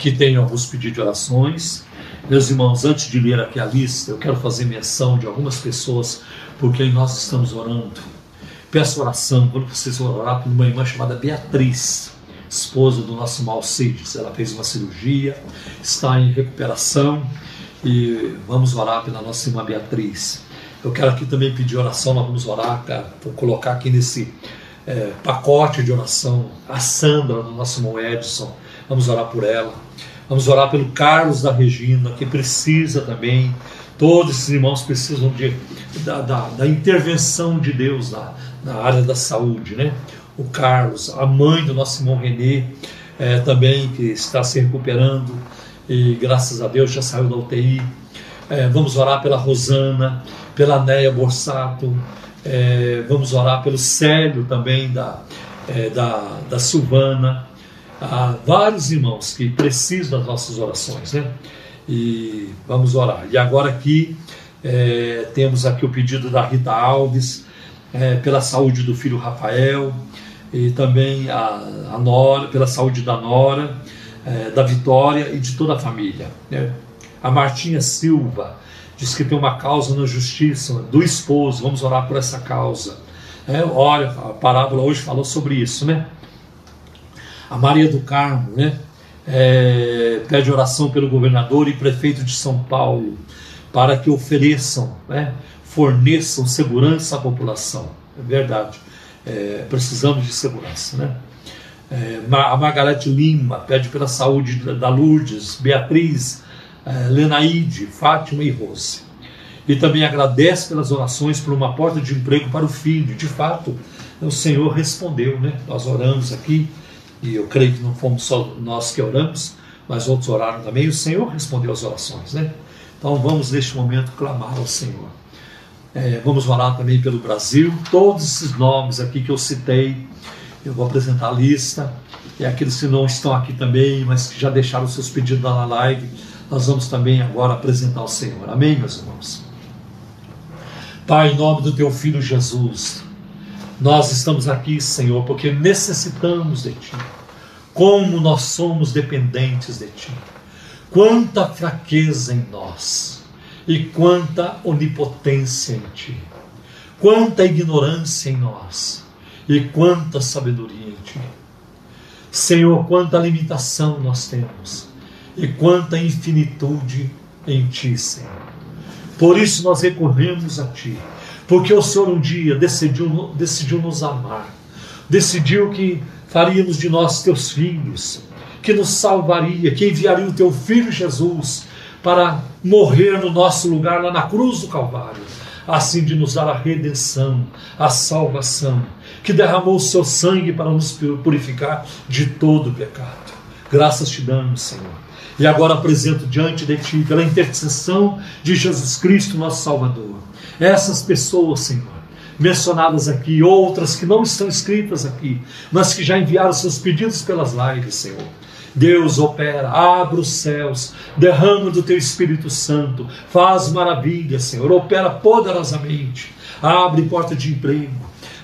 Aqui tem alguns pedidos de orações. Meus irmãos, antes de ler aqui a lista, eu quero fazer menção de algumas pessoas por quem nós estamos orando. Peço oração quando vocês orar por uma irmã chamada Beatriz, esposa do nosso irmão Alcides. Ela fez uma cirurgia, está em recuperação e vamos orar pela nossa irmã Beatriz. Eu quero aqui também pedir oração, nós vamos orar, cara, vou colocar aqui nesse é, pacote de oração a Sandra, do nosso irmão Edson. Vamos orar por ela. Vamos orar pelo Carlos da Regina, que precisa também. Todos esses irmãos precisam de, da, da, da intervenção de Deus na, na área da saúde, né? O Carlos, a mãe do nosso irmão Renê, é, também que está se recuperando e graças a Deus já saiu da UTI. É, vamos orar pela Rosana, pela Néia Borsato, é, vamos orar pelo Célio também, da, é, da, da Silvana. Há vários irmãos que precisam das nossas orações, né? E vamos orar. E agora aqui é, temos aqui o pedido da Rita Alves, é, pela saúde do filho Rafael, e também a, a Nora, pela saúde da Nora, é, da Vitória e de toda a família. né? A Martinha Silva diz que tem uma causa na justiça do esposo, vamos orar por essa causa. É, olha, a parábola hoje falou sobre isso, né? A Maria do Carmo, né? É, pede oração pelo governador e prefeito de São Paulo para que ofereçam, né, forneçam segurança à população. É verdade. É, precisamos de segurança, né? É, a Margarete Lima pede pela saúde da Lourdes, Beatriz, eh, Lenaide, Fátima e Rose. E também agradece pelas orações por uma porta de emprego para o filho. De fato, o Senhor respondeu, né? Nós oramos aqui, e eu creio que não fomos só nós que oramos, mas outros oraram também, e o Senhor respondeu as orações, né? Então vamos neste momento clamar ao Senhor. É, vamos orar também pelo Brasil. Todos esses nomes aqui que eu citei, eu vou apresentar a lista. E aqueles que não estão aqui também, mas que já deixaram seus pedidos lá na live, nós vamos também agora apresentar ao Senhor. Amém, meus irmãos? Pai, em nome do teu filho Jesus, nós estamos aqui, Senhor, porque necessitamos de ti. Como nós somos dependentes de ti. Quanta fraqueza em nós e quanta onipotência em ti. Quanta ignorância em nós e quanta sabedoria em ti. Senhor, quanta limitação nós temos e quanta infinitude em ti, Senhor. Por isso nós recorremos a Ti, porque o Senhor um dia decidiu, decidiu nos amar, decidiu que faríamos de nós teus filhos, que nos salvaria, que enviaria o teu filho Jesus para morrer no nosso lugar lá na cruz do Calvário, assim de nos dar a redenção, a salvação, que derramou o seu sangue para nos purificar de todo pecado. Graças te damos, Senhor. E agora apresento diante de Ti, pela intercessão de Jesus Cristo, nosso Salvador, essas pessoas, Senhor, mencionadas aqui, outras que não estão escritas aqui, mas que já enviaram seus pedidos pelas lives, Senhor. Deus opera, abre os céus, derrama do Teu Espírito Santo, faz maravilhas, Senhor, opera poderosamente, abre porta de emprego,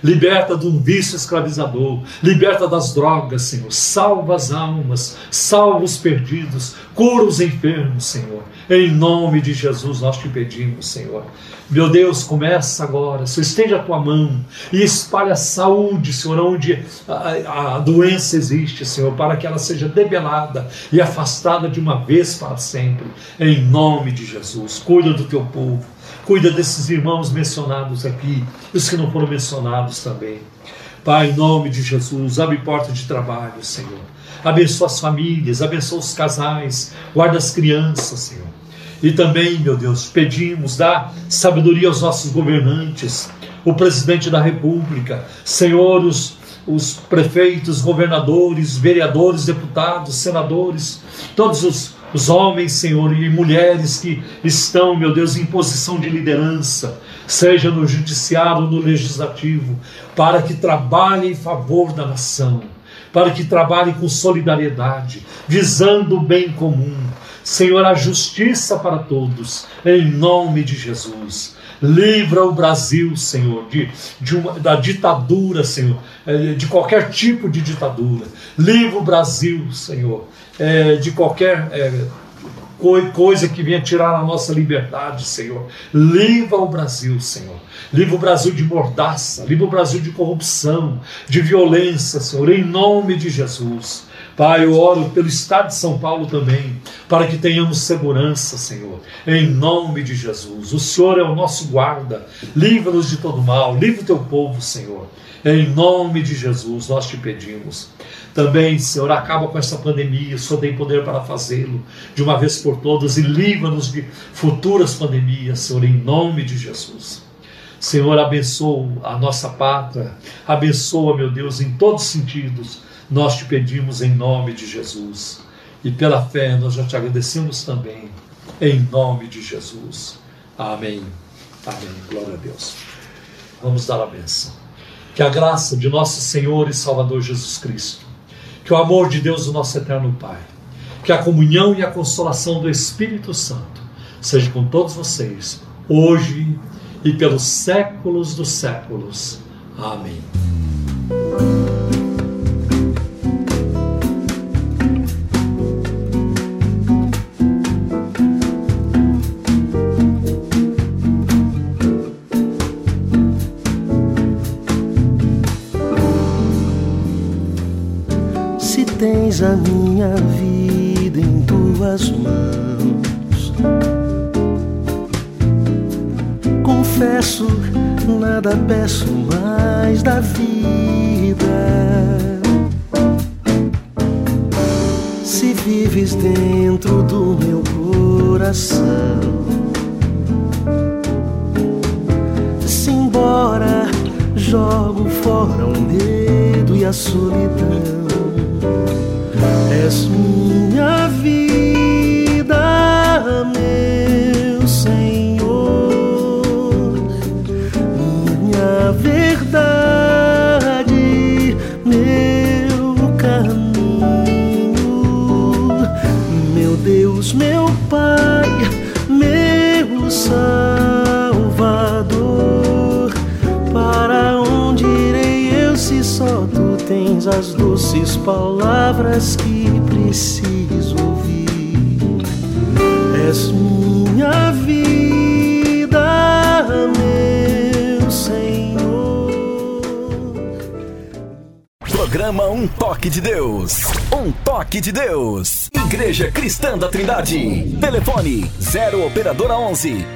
liberta de um vício escravizador, liberta das drogas, Senhor, salva as almas, salva os perdidos, cura os enfermos, Senhor. Em nome de Jesus nós te pedimos, Senhor. Meu Deus, começa agora, Senhor, estende a tua mão e espalha a saúde, Senhor, onde a, a doença existe, Senhor, para que ela seja debelada e afastada de uma vez para sempre, em nome de Jesus. Cuida do teu povo, Cuida desses irmãos mencionados aqui, os que não foram mencionados também. Pai, em nome de Jesus, abre porta de trabalho, Senhor. Abençoa as famílias, abençoa os casais, guarda as crianças, Senhor. E também, meu Deus, pedimos, dá sabedoria aos nossos governantes, o presidente da República, Senhor, os, os prefeitos, governadores, vereadores, deputados, senadores, todos os, os homens, Senhor, e mulheres que estão, meu Deus, em posição de liderança, seja no judiciário, no legislativo, para que trabalhem em favor da nação, para que trabalhem com solidariedade, visando o bem comum. Senhor, a justiça para todos, em nome de Jesus. Livra o Brasil, Senhor, de, de uma, da ditadura, Senhor, eh, de qualquer tipo de ditadura. Livra o Brasil, Senhor, eh, de qualquer é, coisa que venha tirar a nossa liberdade, Senhor. Livra o Brasil, Senhor. Livra o Brasil de mordaça, livra o Brasil de corrupção, de violência, Senhor, em nome de Jesus. Pai, eu oro pelo Estado de São Paulo também, para que tenhamos segurança, Senhor, em nome de Jesus. O Senhor é o nosso guarda, livra-nos de todo mal, livra o teu povo, Senhor. Em nome de Jesus, nós te pedimos. Também, Senhor, acaba com essa pandemia, Senhor tem poder para fazê-lo de uma vez por todas e livra-nos de futuras pandemias, Senhor, em nome de Jesus. Senhor, abençoa a nossa pátria, abençoa, meu Deus, em todos os sentidos nós te pedimos em nome de Jesus. E pela fé nós já te agradecemos também, em nome de Jesus. Amém. Amém. Glória a Deus. Vamos dar a benção. Que a graça de nosso Senhor e Salvador Jesus Cristo, que o amor de Deus, o nosso eterno Pai, que a comunhão e a consolação do Espírito Santo seja com todos vocês, hoje e pelos séculos dos séculos. Amém. Tens a minha vida em tuas mãos. Confesso, nada peço mais da vida. Se vives dentro do meu coração, se embora jogo fora o medo e a solidão és minha vida, meu Senhor, minha verdade, meu caminho, meu Deus, meu Pai, doces palavras que preciso ouvir. És minha vida, meu Senhor. Programa Um Toque de Deus. Um Toque de Deus. Igreja Cristã da Trindade. Telefone 0 Operadora 11